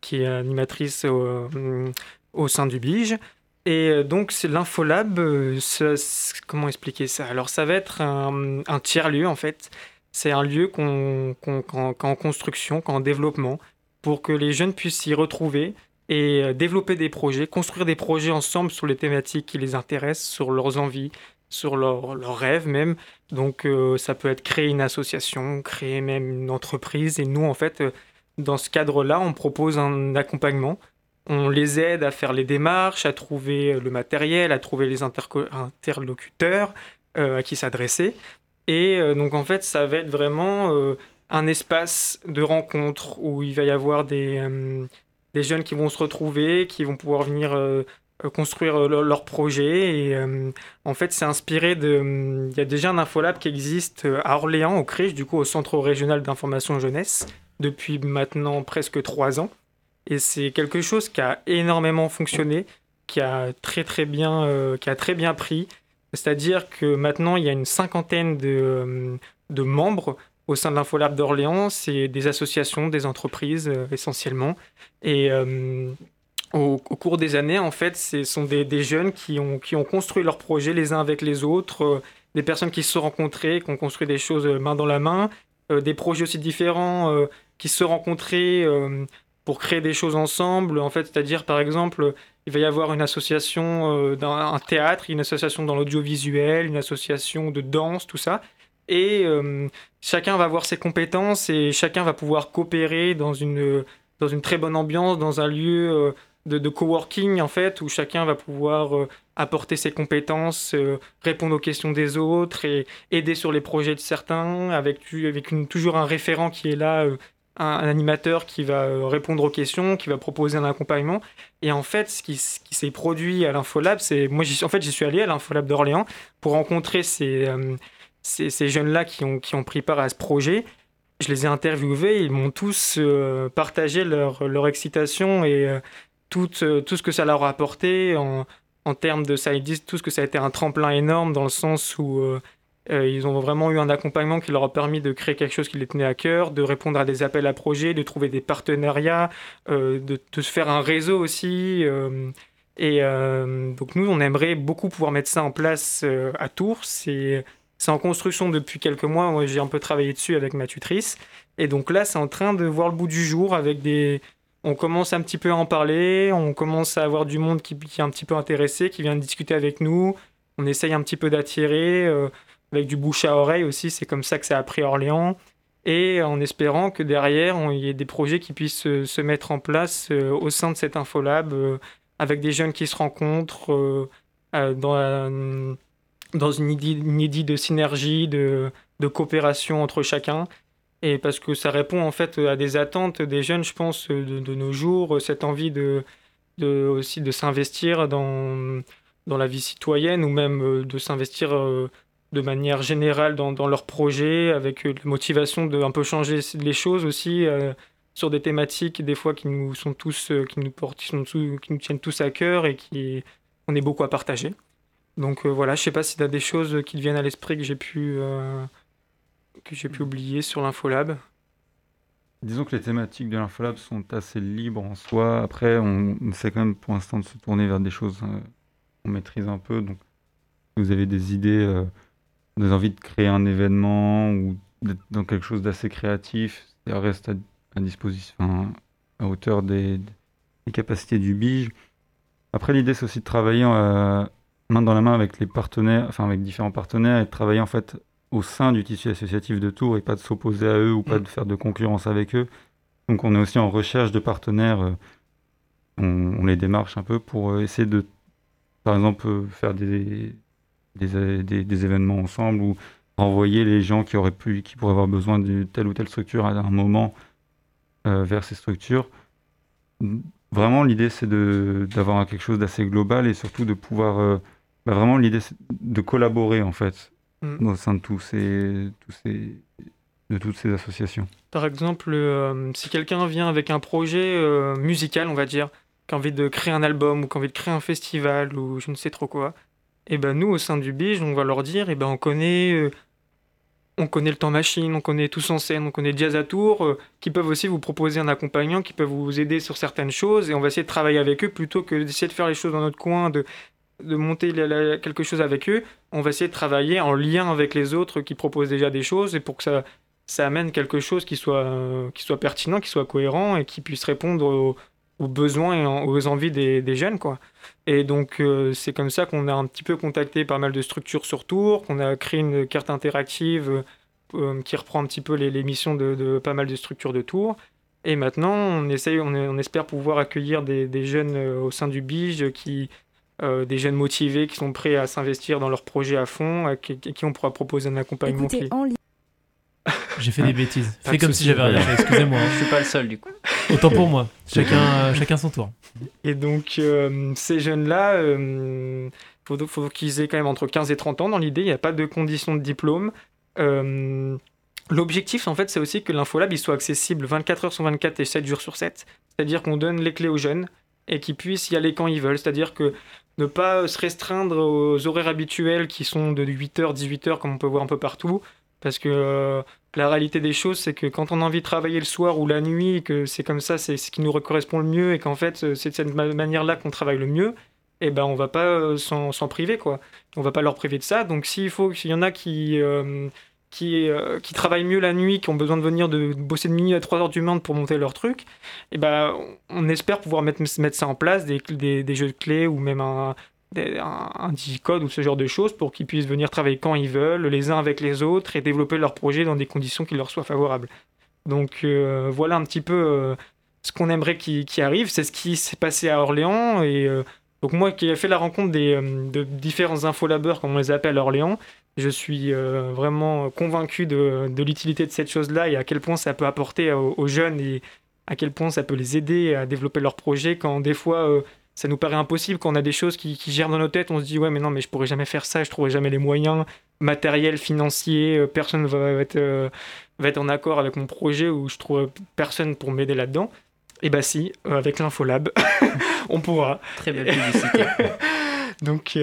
qui est animatrice au sein du Bige. Et euh, donc, c'est l'Infolab, euh, comment expliquer ça? Alors, ça va être un, tiers-lieu, en fait. C'est un lieu qu'on qu'en construction, qu'en développement, pour que les jeunes puissent s'y retrouver et euh, développer des projets, construire des projets ensemble sur les thématiques qui les intéressent, sur leurs envies, sur leurs rêves même. Donc, ça peut être créer une association, créer même une entreprise. Et nous, en fait, dans ce cadre-là, on propose un accompagnement on les aide à faire les démarches, à trouver le matériel, à trouver les interlocuteurs euh, à qui s'adresser. Et euh, donc en fait, ça va être vraiment euh, un espace de rencontre où il va y avoir des, jeunes qui vont se retrouver, qui vont pouvoir venir construire leur, leur projet. Et en fait, c'est inspiré de... Il y a déjà un infolab qui existe à Orléans, au CRIJ, du coup au Centre régional d'information jeunesse, depuis maintenant presque trois ans. Et c'est quelque chose qui a énormément fonctionné, qui a très très bien, euh, qui a très bien pris. C'est-à-dire que maintenant, il y a une cinquantaine de, euh, membres au sein de l'Infolab d'Orléans. C'est des associations, des entreprises euh, essentiellement. Et au, cours des années, en fait, ce sont des, jeunes qui ont, qui ont construit leurs projets les uns avec les autres, des personnes qui se sont rencontrées, qui ont construit des choses main dans la main, des projets aussi différents qui se sont rencontrés euh, pour créer des choses ensemble. En fait, c'est-à-dire, par exemple, il va y avoir une association euh, dans un théâtre, une association dans l'audiovisuel, une association de danse, tout ça. Et euh, chacun va avoir ses compétences et chacun va pouvoir coopérer dans une, dans une très bonne ambiance, dans un lieu euh, de, coworking en fait où chacun va pouvoir euh, apporter ses compétences, répondre aux questions des autres et aider sur les projets de certains avec, toujours un référent qui est là, euh, un, animateur qui va répondre aux questions, qui va proposer un accompagnement. Et en fait, ce qui, s'est produit à l'Infolab, c'est moi en fait j'y suis allé à l'Infolab d'Orléans pour rencontrer ces, ces jeunes-là qui ont, pris part à ce projet je les ai interviewés, ils m'ont tous partagé leur, excitation et, tout, euh, ce que ça leur a apporté en, termes de disent tout ce que ça a été un tremplin énorme dans le sens où euh, euh, ils ont vraiment eu un accompagnement qui leur a permis de créer quelque chose qui les tenait à cœur, de répondre à des appels à projets, de trouver des partenariats, de, de, se faire un réseau aussi. et donc nous, on aimerait beaucoup pouvoir mettre ça en place à Tours. C'est en construction depuis quelques mois. J'ai un peu travaillé dessus avec ma tutrice. Et donc là, c'est en train de voir le bout du jour avec des, on commence un petit peu à en parler, on commence à avoir du monde qui, est un petit peu intéressé, qui vient discuter avec nous, on essaye un petit peu d'attirer, euh, avec du bouche à oreille aussi, c'est comme ça que ça a pris Orléans, et en espérant que derrière, il y ait des projets qui puissent se, mettre en place euh, au sein de cet Infolab, euh, avec des jeunes qui se rencontrent dans, dans une, idée, de synergie, de coopération entre chacun. Et parce que ça répond en fait à des attentes des jeunes, je pense, de, nos jours, cette envie de, de aussi de s'investir dans, dans la vie citoyenne ou même euh, de s'investir euh, de manière générale dans, dans leurs projets, avec la motivation de un peu changer les choses aussi euh, sur des thématiques des fois qui nous sont tous, qui nous portent, sont qui nous tiennent tous à cœur et qui on est beaucoup à partager. Donc voilà, je sais pas si tu as des choses qui te viennent à l'esprit que j'ai pu que j'ai pu oublier sur l'Infolab Disons que les thématiques de l'Infolab sont assez libres en soi. Après, on essaie quand même pour l'instant de se tourner vers des choses euh, qu'on maîtrise un peu. Donc, vous avez des idées, euh, des envies de créer un événement ou d'être dans quelque chose d'assez créatif, ça reste à, disposition, à hauteur des, capacités du BIGE. Après, l'idée, c'est aussi de travailler euh, main dans la main avec les partenaires, enfin avec différents partenaires et de travailler en fait au sein du tissu associatif de Tours et pas de s'opposer à eux ou pas mm. de faire de concurrence avec eux. Donc on est aussi en recherche de partenaires. Euh, on, les démarche un peu pour euh, essayer de, par exemple, euh, faire des, des, événements ensemble ou renvoyer les gens qui auraient pu, qui pourraient avoir besoin de telle ou telle structure à un moment vers ces structures. Vraiment, l'idée c'est d'avoir quelque chose d'assez global et surtout de pouvoir. Bah, vraiment, l'idée c'est de collaborer en fait Mm. au sein de tous ces, tous ces, de toutes ces associations. Par exemple, euh, si quelqu'un vient avec un projet euh, musical, on va dire, qui a envie de créer un album ou qui a envie de créer un festival ou je ne sais trop quoi, et eh ben nous, au sein du BIJ, on va leur dire, et eh ben on connaît, euh, on connaît le temps machine, on connaît tous en scène, on connaît Jazz à Tour, qui peuvent aussi vous proposer un accompagnant, qui peuvent vous aider sur certaines choses, et on va essayer de travailler avec eux plutôt que d'essayer de faire les choses dans notre coin, de de monter quelque chose avec eux, on va essayer de travailler en lien avec les autres qui proposent déjà des choses et pour que ça, ça amène quelque chose qui soit, qui soit pertinent, qui soit cohérent et qui puisse répondre aux, besoins et aux envies des, jeunes. Quoi. Et donc, euh, c'est comme ça qu'on a un petit peu contacté pas mal de structures sur Tours, qu'on a créé une carte interactive euh, qui reprend un petit peu les, missions de, pas mal de structures de Tours. Et maintenant, on, essaye, on, espère pouvoir accueillir des, des jeunes euh, au sein du BIGE qui, euh, des jeunes motivés qui sont prêts à s'investir dans leur projet à fond, à qui, on pourra proposer un accompagnement Écoutez, J'ai fait des bêtises. Fais comme si j'avais rien fait, excusez-moi. Je suis pas le seul du coup. Autant pour moi. Chacun, euh, chacun son tour. Et donc, euh, ces jeunes-là, il faut, faut qu'ils aient quand même entre 15 et 30 ans dans l'idée. Il n'y a pas de condition de diplôme. L'objectif, en fait, c'est aussi que l'Infolab il soit accessible 24 heures sur 24 et 7 jours sur 7. C'est-à-dire qu'on donne les clés aux jeunes et qu'ils puissent y aller quand ils veulent. C'est-à-dire que ne pas se restreindre aux horaires habituels qui sont de 8h, 18h comme on peut voir un peu partout. Parce que euh, la réalité des choses, c'est que quand on a envie de travailler le soir ou la nuit, que c'est comme ça, c'est ce qui nous correspond le mieux et qu'en fait, euh, c'est de cette manière-là qu'on travaille le mieux, et eh ben on va pas euh, s'en priver, quoi. On va pas leur priver de ça. Donc s'il faut, s'il y en a qui qui, travaillent mieux la nuit, qui ont besoin de venir de bosser de minuit à 3h du matin pour monter leur truc, et eh ben, on espère pouvoir mettre, mettre ça en place, des, des, jeux de clés ou même un, un, digicode ou ce genre de choses pour qu'ils puissent venir travailler quand ils veulent, les uns avec les autres, et développer leur projet dans des conditions qui leur soient favorables. Donc euh, voilà un petit peu euh, ce qu'on aimerait qui, qui arrive. C'est ce qui s'est passé à Orléans. Et donc moi qui ai fait la rencontre des, de différents infolabeurs, comme on les appelle à Orléans, je suis vraiment convaincu de, de l'utilité de cette chose-là et à quel point ça peut apporter aux, jeunes et à quel point ça peut les aider à développer leurs projets quand des fois ça nous paraît impossible quand on a des choses qui, qui gèrent dans nos têtes. On se dit, ouais, mais non, mais je pourrais jamais faire ça, je trouverai jamais les moyens matériels, financiers, euh, personne ne va être, euh, va être en accord avec mon projet ou je trouve personne pour m'aider là-dedans. Et bah si, euh, avec l'Infolab, on pourra. Très belle publicité. donc,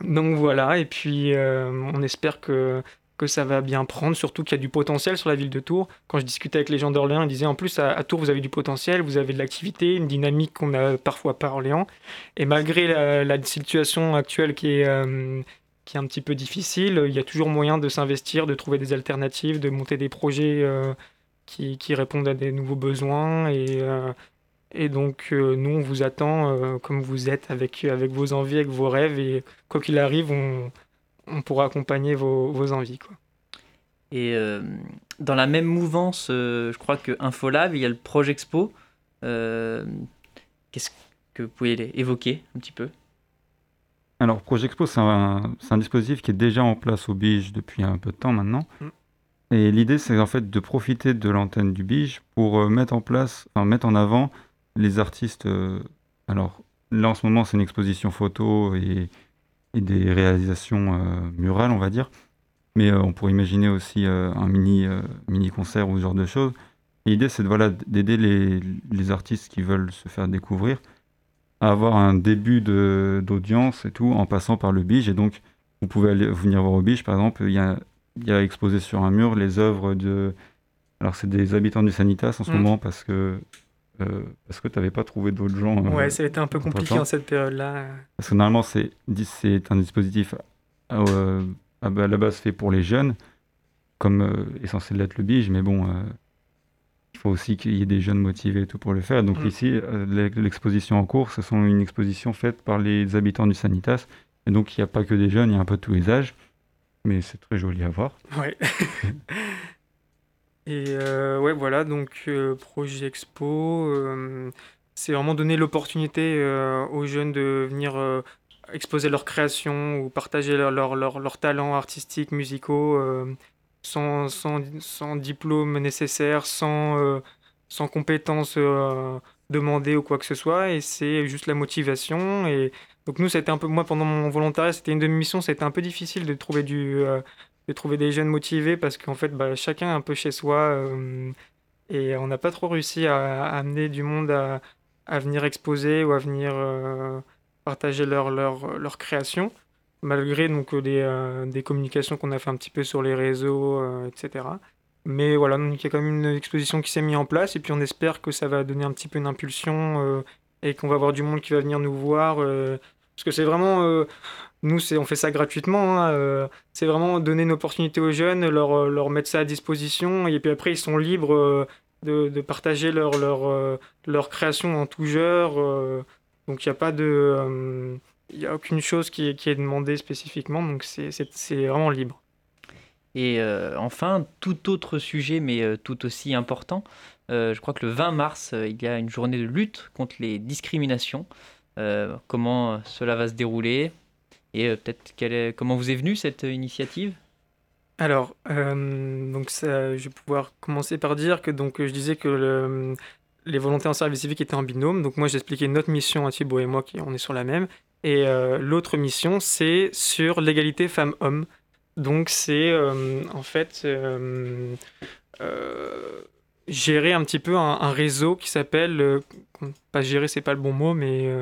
donc voilà, et puis on espère que que ça va bien prendre, surtout qu'il y a du potentiel sur la ville de Tours. Quand je discutais avec les gens d'Orléans, ils disaient en plus à, Tours vous avez du potentiel, vous avez de l'activité, une dynamique qu'on n'a parfois pas à Orléans. Et malgré la, situation actuelle qui est, euh, qui est un petit peu difficile, il y a toujours moyen de s'investir, de trouver des alternatives, de monter des projets euh, qui, qui, répondent à des nouveaux besoins. Et, euh, et donc nous, on vous attend comme vous êtes, avec, avec vos envies, avec vos rêves. Et quoi qu'il arrive, on on pourra accompagner vos, envies. Quoi. Et euh, dans la même mouvance, euh, je crois que Infolab, il y a le Projexpo. Euh, Qu'est-ce que vous pouvez évoquer un petit peu? Alors, Projexpo, c'est un, un, dispositif qui est déjà en place au BIGE depuis un peu de temps maintenant. Mm. Et l'idée, c'est en fait de profiter de l'antenne du BIGE pour mettre en place, enfin, mettre en avant les artistes. alors, là, en ce moment, c'est une exposition photo et et des réalisations euh, murales, on va dire. Mais euh, on pourrait imaginer aussi euh, un mini, mini concert ou ce genre de choses. L'idée, c'est de, voilà, d'aider les, les, artistes qui veulent se faire découvrir à avoir un début de, d'audience et tout en passant par le Bige. Et donc, vous pouvez aller, venir voir au Bige, par exemple, il y a, il y a exposé sur un mur les œuvres de. Alors, c'est des habitants du Sanitas en ce mm. moment parce que euh, parce que tu n'avais pas trouvé d'autres gens. Euh, ouais, ça a été un peu compliqué en cette période-là. Parce que normalement, c'est un dispositif euh, à la base fait pour les jeunes, comme est censé l'être le Bige, mais bon, il faut aussi qu'il y ait des jeunes motivés et tout pour le faire. Donc mm. ici, l'exposition en cours, ce sont une exposition faite par les habitants du Sanitas. Et donc, il n'y a pas que des jeunes, il y a un peu de tous les âges. Mais c'est très joli à voir. Ouais. Et euh, ouais, voilà, donc euh, Projet Expo, euh, c'est vraiment donner l'opportunité aux jeunes de venir exposer leur création ou partager leurs leur, leur, leur talents artistiques, musicaux, sans, sans, sans, diplôme nécessaire, sans, sans compétences demandées ou quoi que ce soit. Et c'est juste la motivation. Et donc nous, c'était un peu, moi, pendant mon volontariat, c'était une de mes missions, c'était un peu difficile de trouver du de trouver des jeunes motivés parce qu'en fait, bah, chacun est un peu chez soi euh, et on n'a pas trop réussi à, amener du monde à, venir exposer ou à venir euh, partager leur, leur, leur, création, malgré donc, des, euh, des communications qu'on a fait un petit peu sur les réseaux, etc. Mais voilà, donc il y a quand même une exposition qui s'est mise en place et puis on espère que ça va donner un petit peu une impulsion et qu'on va avoir du monde qui va venir nous voir. parce que c'est vraiment nous, on fait ça gratuitement. Hein, euh, c'est vraiment donner une opportunité aux jeunes, leur, euh, leur mettre ça à disposition. Et puis après, ils sont libres euh, de, partager leur, création en tout genre. donc, il n'y a pas de. Il n'y a aucune chose qui qui est demandée spécifiquement. Donc, c'est vraiment libre. Et enfin, tout autre sujet, mais tout aussi important. je crois que le 20 mars, il y a une journée de lutte contre les discriminations. comment cela va se dérouler? Et euh, peut-être comment vous est venue cette initiative? Alors, euh, donc ça, je vais pouvoir commencer par dire que donc je disais que les volontaires en service civique étaient en binôme. Donc moi j'expliquais notre mission à Thibaut et moi qui on est sur la même. Et euh, l'autre mission c'est sur l'égalité femmes-hommes. Donc c'est en fait gérer un petit peu un, un réseau qui s'appelle pas gérer c'est pas le bon mot mais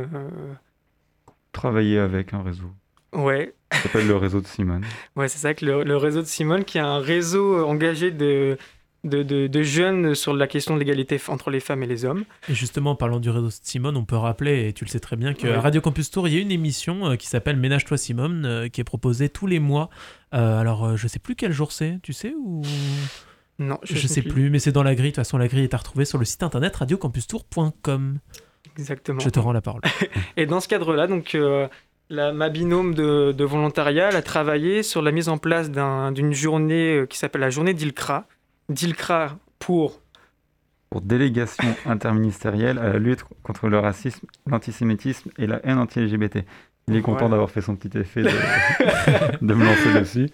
travailler avec un réseau. Ouais. Ça s'appelle le réseau de Simone. Ouais, c'est ça, que le, réseau de Simone, qui est un réseau engagé de, de, de, jeunes sur la question de l'égalité entre les femmes et les hommes. Et justement, parlant du réseau de Simone, on peut rappeler, et tu le sais très bien, qu'à Radio Campus Tour, il y a une émission euh, qui s'appelle Ménage-toi Simone, euh, qui est proposée tous les mois. Euh, alors, je sais plus quel jour c'est, tu sais ou... Non, je, ne sais plus, mais c'est dans la grille. De toute façon, la grille est à retrouver sur le site internet radiocampustour.com. Exactement. Je te rends la parole. et dans ce cadre-là, donc, ma binôme de, volontariat a travaillé sur la mise en place d'une journée euh, qui s'appelle la journée d'Ilkra. D'Ilkra pour pour délégation interministérielle à la lutte contre le racisme, l'antisémitisme et la haine anti-LGBT. Il est content d'avoir fait son petit effet de, de, me lancer dessus.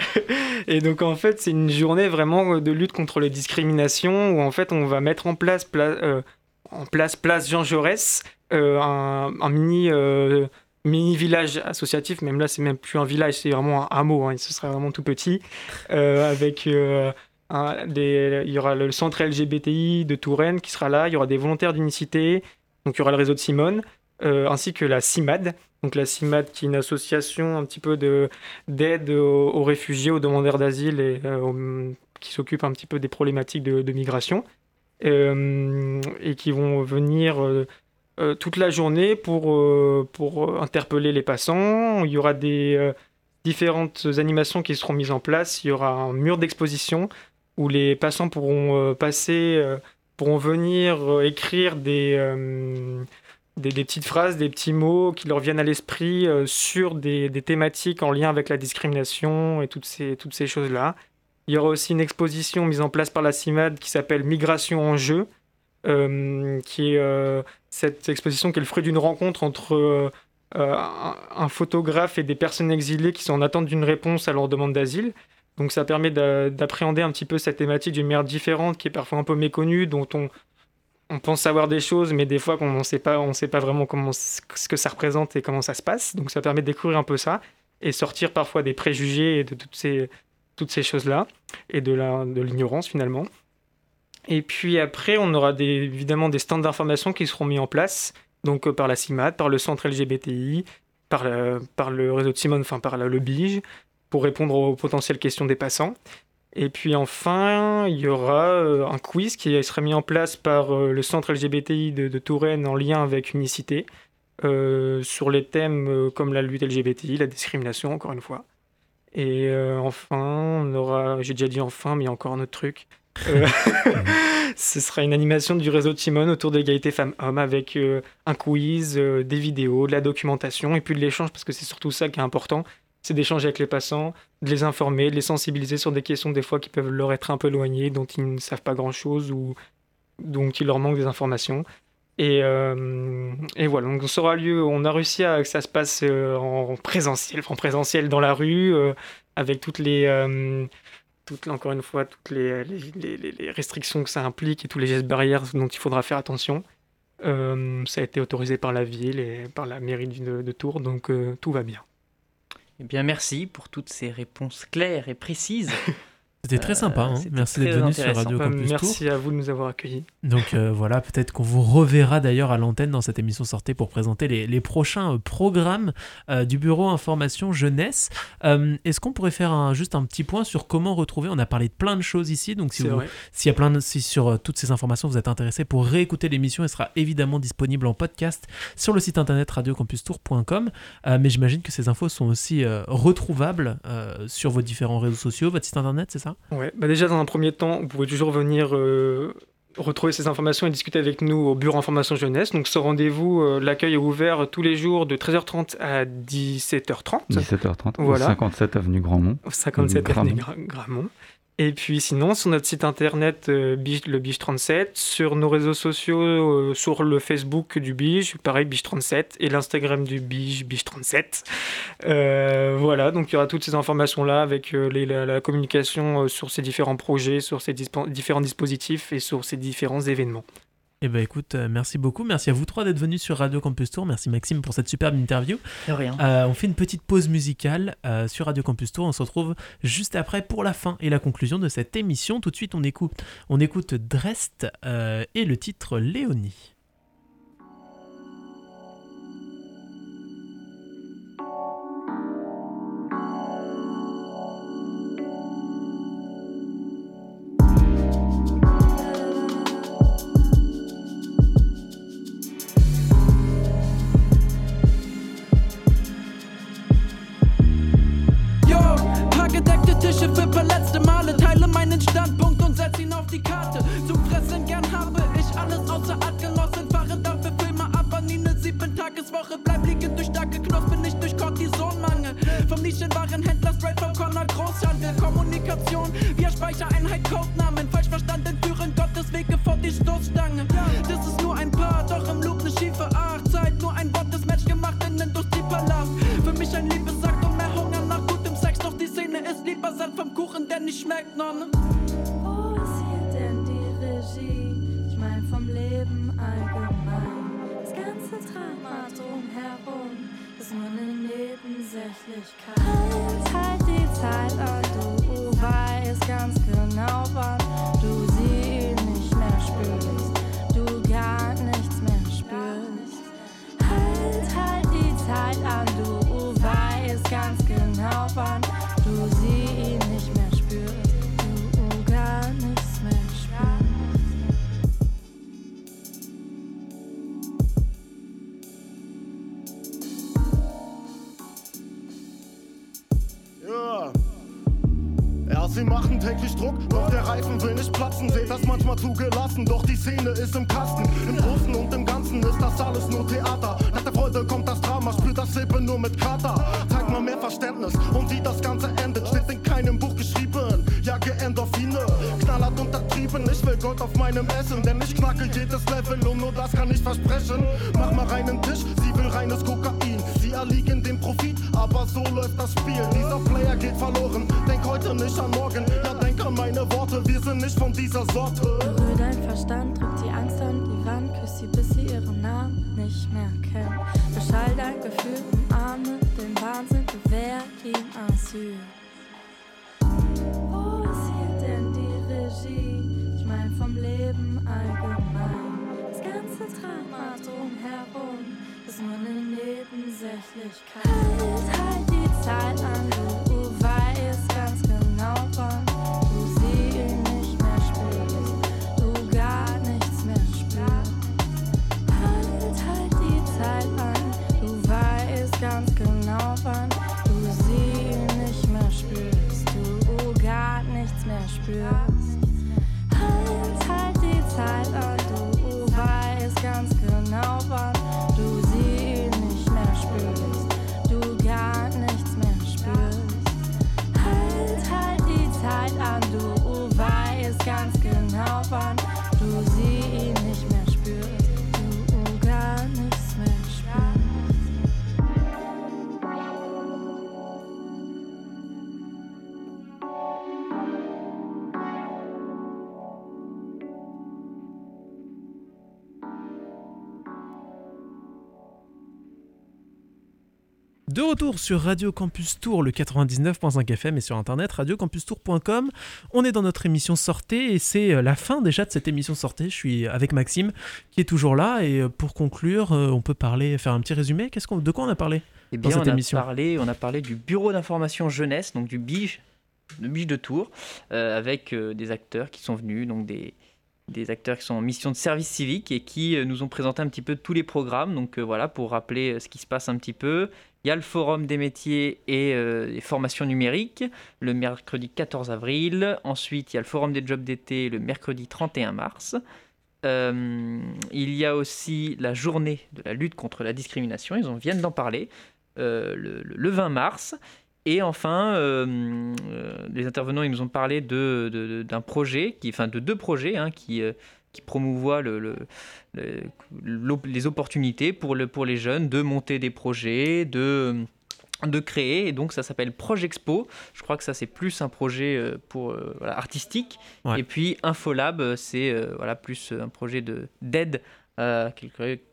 Et donc en fait, c'est une journée vraiment de lutte contre les discriminations où en fait on va mettre en place, euh, en place place Jean Jaurès euh, un, mini euh, mini village associatif. Même là, c'est même plus un village, c'est vraiment un hameau. Hein, ce sera vraiment tout petit avec des, il y aura le centre LGBTI de Touraine qui sera là. Il y aura des volontaires d'unicité. Donc il y aura le réseau de Simone ainsi que la CIMAD donc la CIMAD, qui est une association un petit peu d'aide aux, réfugiés, aux demandeurs d'asile et euh, qui s'occupe un petit peu des problématiques de, migration euh, et qui vont venir euh, toute la journée pour, pour interpeller les passants. Il y aura des différentes animations qui seront mises en place. Il y aura un mur d'exposition où les passants pourront passer, pourront venir écrire des des, petites phrases, des petits mots qui leur viennent à l'esprit euh, sur des, thématiques en lien avec la discrimination et toutes ces, toutes ces choses-là. Il y aura aussi une exposition mise en place par la CIMAD qui s'appelle Migration en jeu, euh, qui est euh, cette exposition qui est le fruit d'une rencontre entre un, photographe et des personnes exilées qui sont en attente d'une réponse à leur demande d'asile. Donc ça permet d'appréhender un petit peu cette thématique d'une manière différente qui est parfois un peu méconnue, dont on, pense savoir des choses, mais des fois on ne sait pas, on sait pas vraiment comment ce que ça représente et comment ça se passe. Donc ça permet de découvrir un peu ça et sortir parfois des préjugés et de toutes ces choses-là et de l'ignorance finalement. Et puis après, on aura évidemment des stands d'information qui seront mis en place, donc euh, par la CIMAD, par le centre LGBTI, par, le réseau de Simone, enfin par le BIGE, pour répondre aux potentielles questions des passants. Et puis enfin, il y aura euh, un quiz qui sera mis en place par euh, le centre LGBTI de, Touraine en lien avec Unicité sur les thèmes comme la lutte LGBTI, la discrimination, encore une fois. Et enfin, on aura, j'ai déjà dit enfin, mais il y a encore un autre truc. ce sera une animation du réseau de Simone autour de l'égalité femmes-hommes avec un quiz, des vidéos, de la documentation et puis de l'échange parce que c'est surtout ça qui est important c'est d'échanger avec les passants, de les informer, de les sensibiliser sur des questions des fois qui peuvent leur être un peu éloignées, dont ils ne savent pas grand-chose ou dont il leur manque des informations. Et, euh, et, voilà, donc ça aura lieu, on a réussi à que ça se passe euh, en présentiel, en présentiel dans la rue, euh, avec toutes les, toutes, encore une fois, toutes les, les, les, restrictions que ça implique et tous les gestes barrières dont il faudra faire attention. ça a été autorisé par la ville et par la mairie de, de Tours, donc tout va bien. Eh bien, merci pour toutes ces réponses claires et précises. C'était très sympa, hein. merci d'être venu sur Radio Campus Merci à vous de nous avoir accueillis. Donc euh, voilà, peut-être qu'on vous reverra d'ailleurs à l'antenne dans cette émission sortie pour présenter les, prochains euh, programmes euh, du Bureau Information Jeunesse. Est-ce qu'on pourrait faire juste un petit point sur comment retrouver On a parlé de plein de choses ici, donc si y a plein de, si sur toutes ces informations vous êtes intéressé pour réécouter l'émission, elle sera évidemment disponible en podcast sur le site internet radiocampustour.com. mais j'imagine que ces infos sont aussi retrouvables sur vos différents réseaux sociaux, votre site internet, c'est ça? Ouais, bah déjà dans un premier temps, vous pouvez toujours venir euh, retrouver ces informations et discuter avec nous au Bureau Information Jeunesse. Donc ce rendez-vous, euh, l'accueil est ouvert tous les jours de 13h30 à 17h30. 17h30, voilà. 57 avenue Grandmont. 57 avenue Grandmont. Et puis sinon, sur notre site internet, euh, le Biche 37, sur nos réseaux sociaux, euh, sur le Facebook du Biche, pareil, Biche 37, et l'Instagram du Biche, Biche 37. Euh, voilà, donc il y aura toutes ces informations-là avec la, communication sur ces différents projets, sur ces différents dispositifs et sur ces différents événements. Eh ben écoute, euh, merci beaucoup. Merci à vous trois d'être venus sur Radio Campus Tour. Merci Maxime pour cette superbe interview. De rien. Euh, on fait une petite pause musicale euh, sur Radio Campus Tour. On se retrouve juste après pour la fin et la conclusion de cette émission. Tout de suite, on écoute, on écoute Drest et le titre Léonie. Nur mit Kater. Zeig mal mehr Verständnis und wie das Ganze endet. Steht in keinem Buch geschrieben. Jage Endorphine, knallhart untertrieben. Ich will Gold auf meinem Essen, denn ich knacke jedes Level und nur das kann ich versprechen. Mach mal reinen Tisch, sie will reines Kokain. Sie erliegen dem Profit, aber so läuft das Spiel. Dieser Player geht verloren, denk heute nicht an morgen. Ja, denk an meine Worte, wir sind nicht von dieser Sorte. Berühr dein Verstand, drück die Angst an die Wand, küss sie, bis sie ihren Namen nicht mehr kennt. Beschall dein Gefühl, Asyl. Wo ist hier denn die Regie? Ich mein vom Leben allgemein. Das ganze Drama drumherum ist nur eine Nebensächlichkeit. Halt, halt die Zeit an, through De retour sur Radio Campus Tour, le 99.5 FM et sur internet radiocampustour.com. On est dans notre émission Sortez et c'est euh, la fin déjà de cette émission Sortez. Je suis avec Maxime qui est toujours là et euh, pour conclure, euh, on peut parler, faire un petit résumé. Qu'est-ce qu'on, de quoi on a parlé Eh dans bien, cette on a, émission parlé, on a parlé du bureau d'information jeunesse, donc du BIGE, de BIGE de Tours, euh, avec euh, des acteurs qui sont venus, donc des, des acteurs qui sont en mission de service civique et qui euh, nous ont présenté un petit peu tous les programmes. Donc euh, voilà, pour rappeler euh, ce qui se passe un petit peu. Il y a le forum des métiers et euh, des formations numériques le mercredi 14 avril. Ensuite, il y a le forum des jobs d'été le mercredi 31 mars. Il y a aussi la journée de la lutte contre la discrimination, ils en viennent d'en parler, le, le- le 20 mars. Et enfin, euh, euh, les intervenants ils nous ont parlé de, d'un projet, qui, enfin de deux projets hein, qui, euh, qui promouvoient le, le- le- l'op- les opportunités pour, le, pour les jeunes de monter des projets, de, de créer. Et donc ça s'appelle Projexpo. Je crois que ça c'est plus un projet pour, euh, voilà, artistique. Ouais. Et puis Infolab, c'est euh, voilà, plus un projet de, d'aide à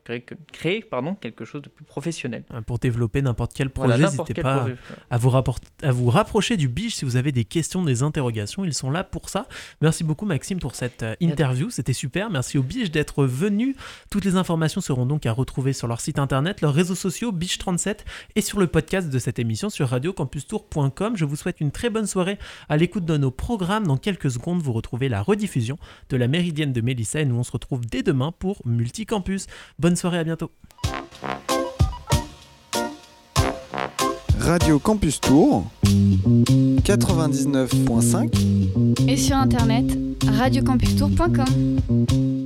créer- créer, pardon, quelque chose de plus professionnel. Euh, Pour développer n'importe quel projet, Voilà, n'hésitez pas projet. à vous, rapport- à vous rapprocher du Biche si vous avez des questions, des interrogations. Ils sont là pour ça. Merci beaucoup Maxime pour cette euh, interview. C'était super. Merci au Biche d'être venu. Toutes les informations seront donc à retrouver sur leur site internet, leurs réseaux sociaux, Biche37 et sur le podcast de cette émission sur radiocampustour.com. Je vous souhaite une très bonne soirée à l'écoute de nos programmes. Dans quelques secondes, vous retrouvez la rediffusion de la Méridienne de Mélissa et nous on se retrouve dès demain pour Multicampus. Bonne soirée, à bientôt. Radio Campus Tour 99.5 Et sur internet, radiocampustour.com.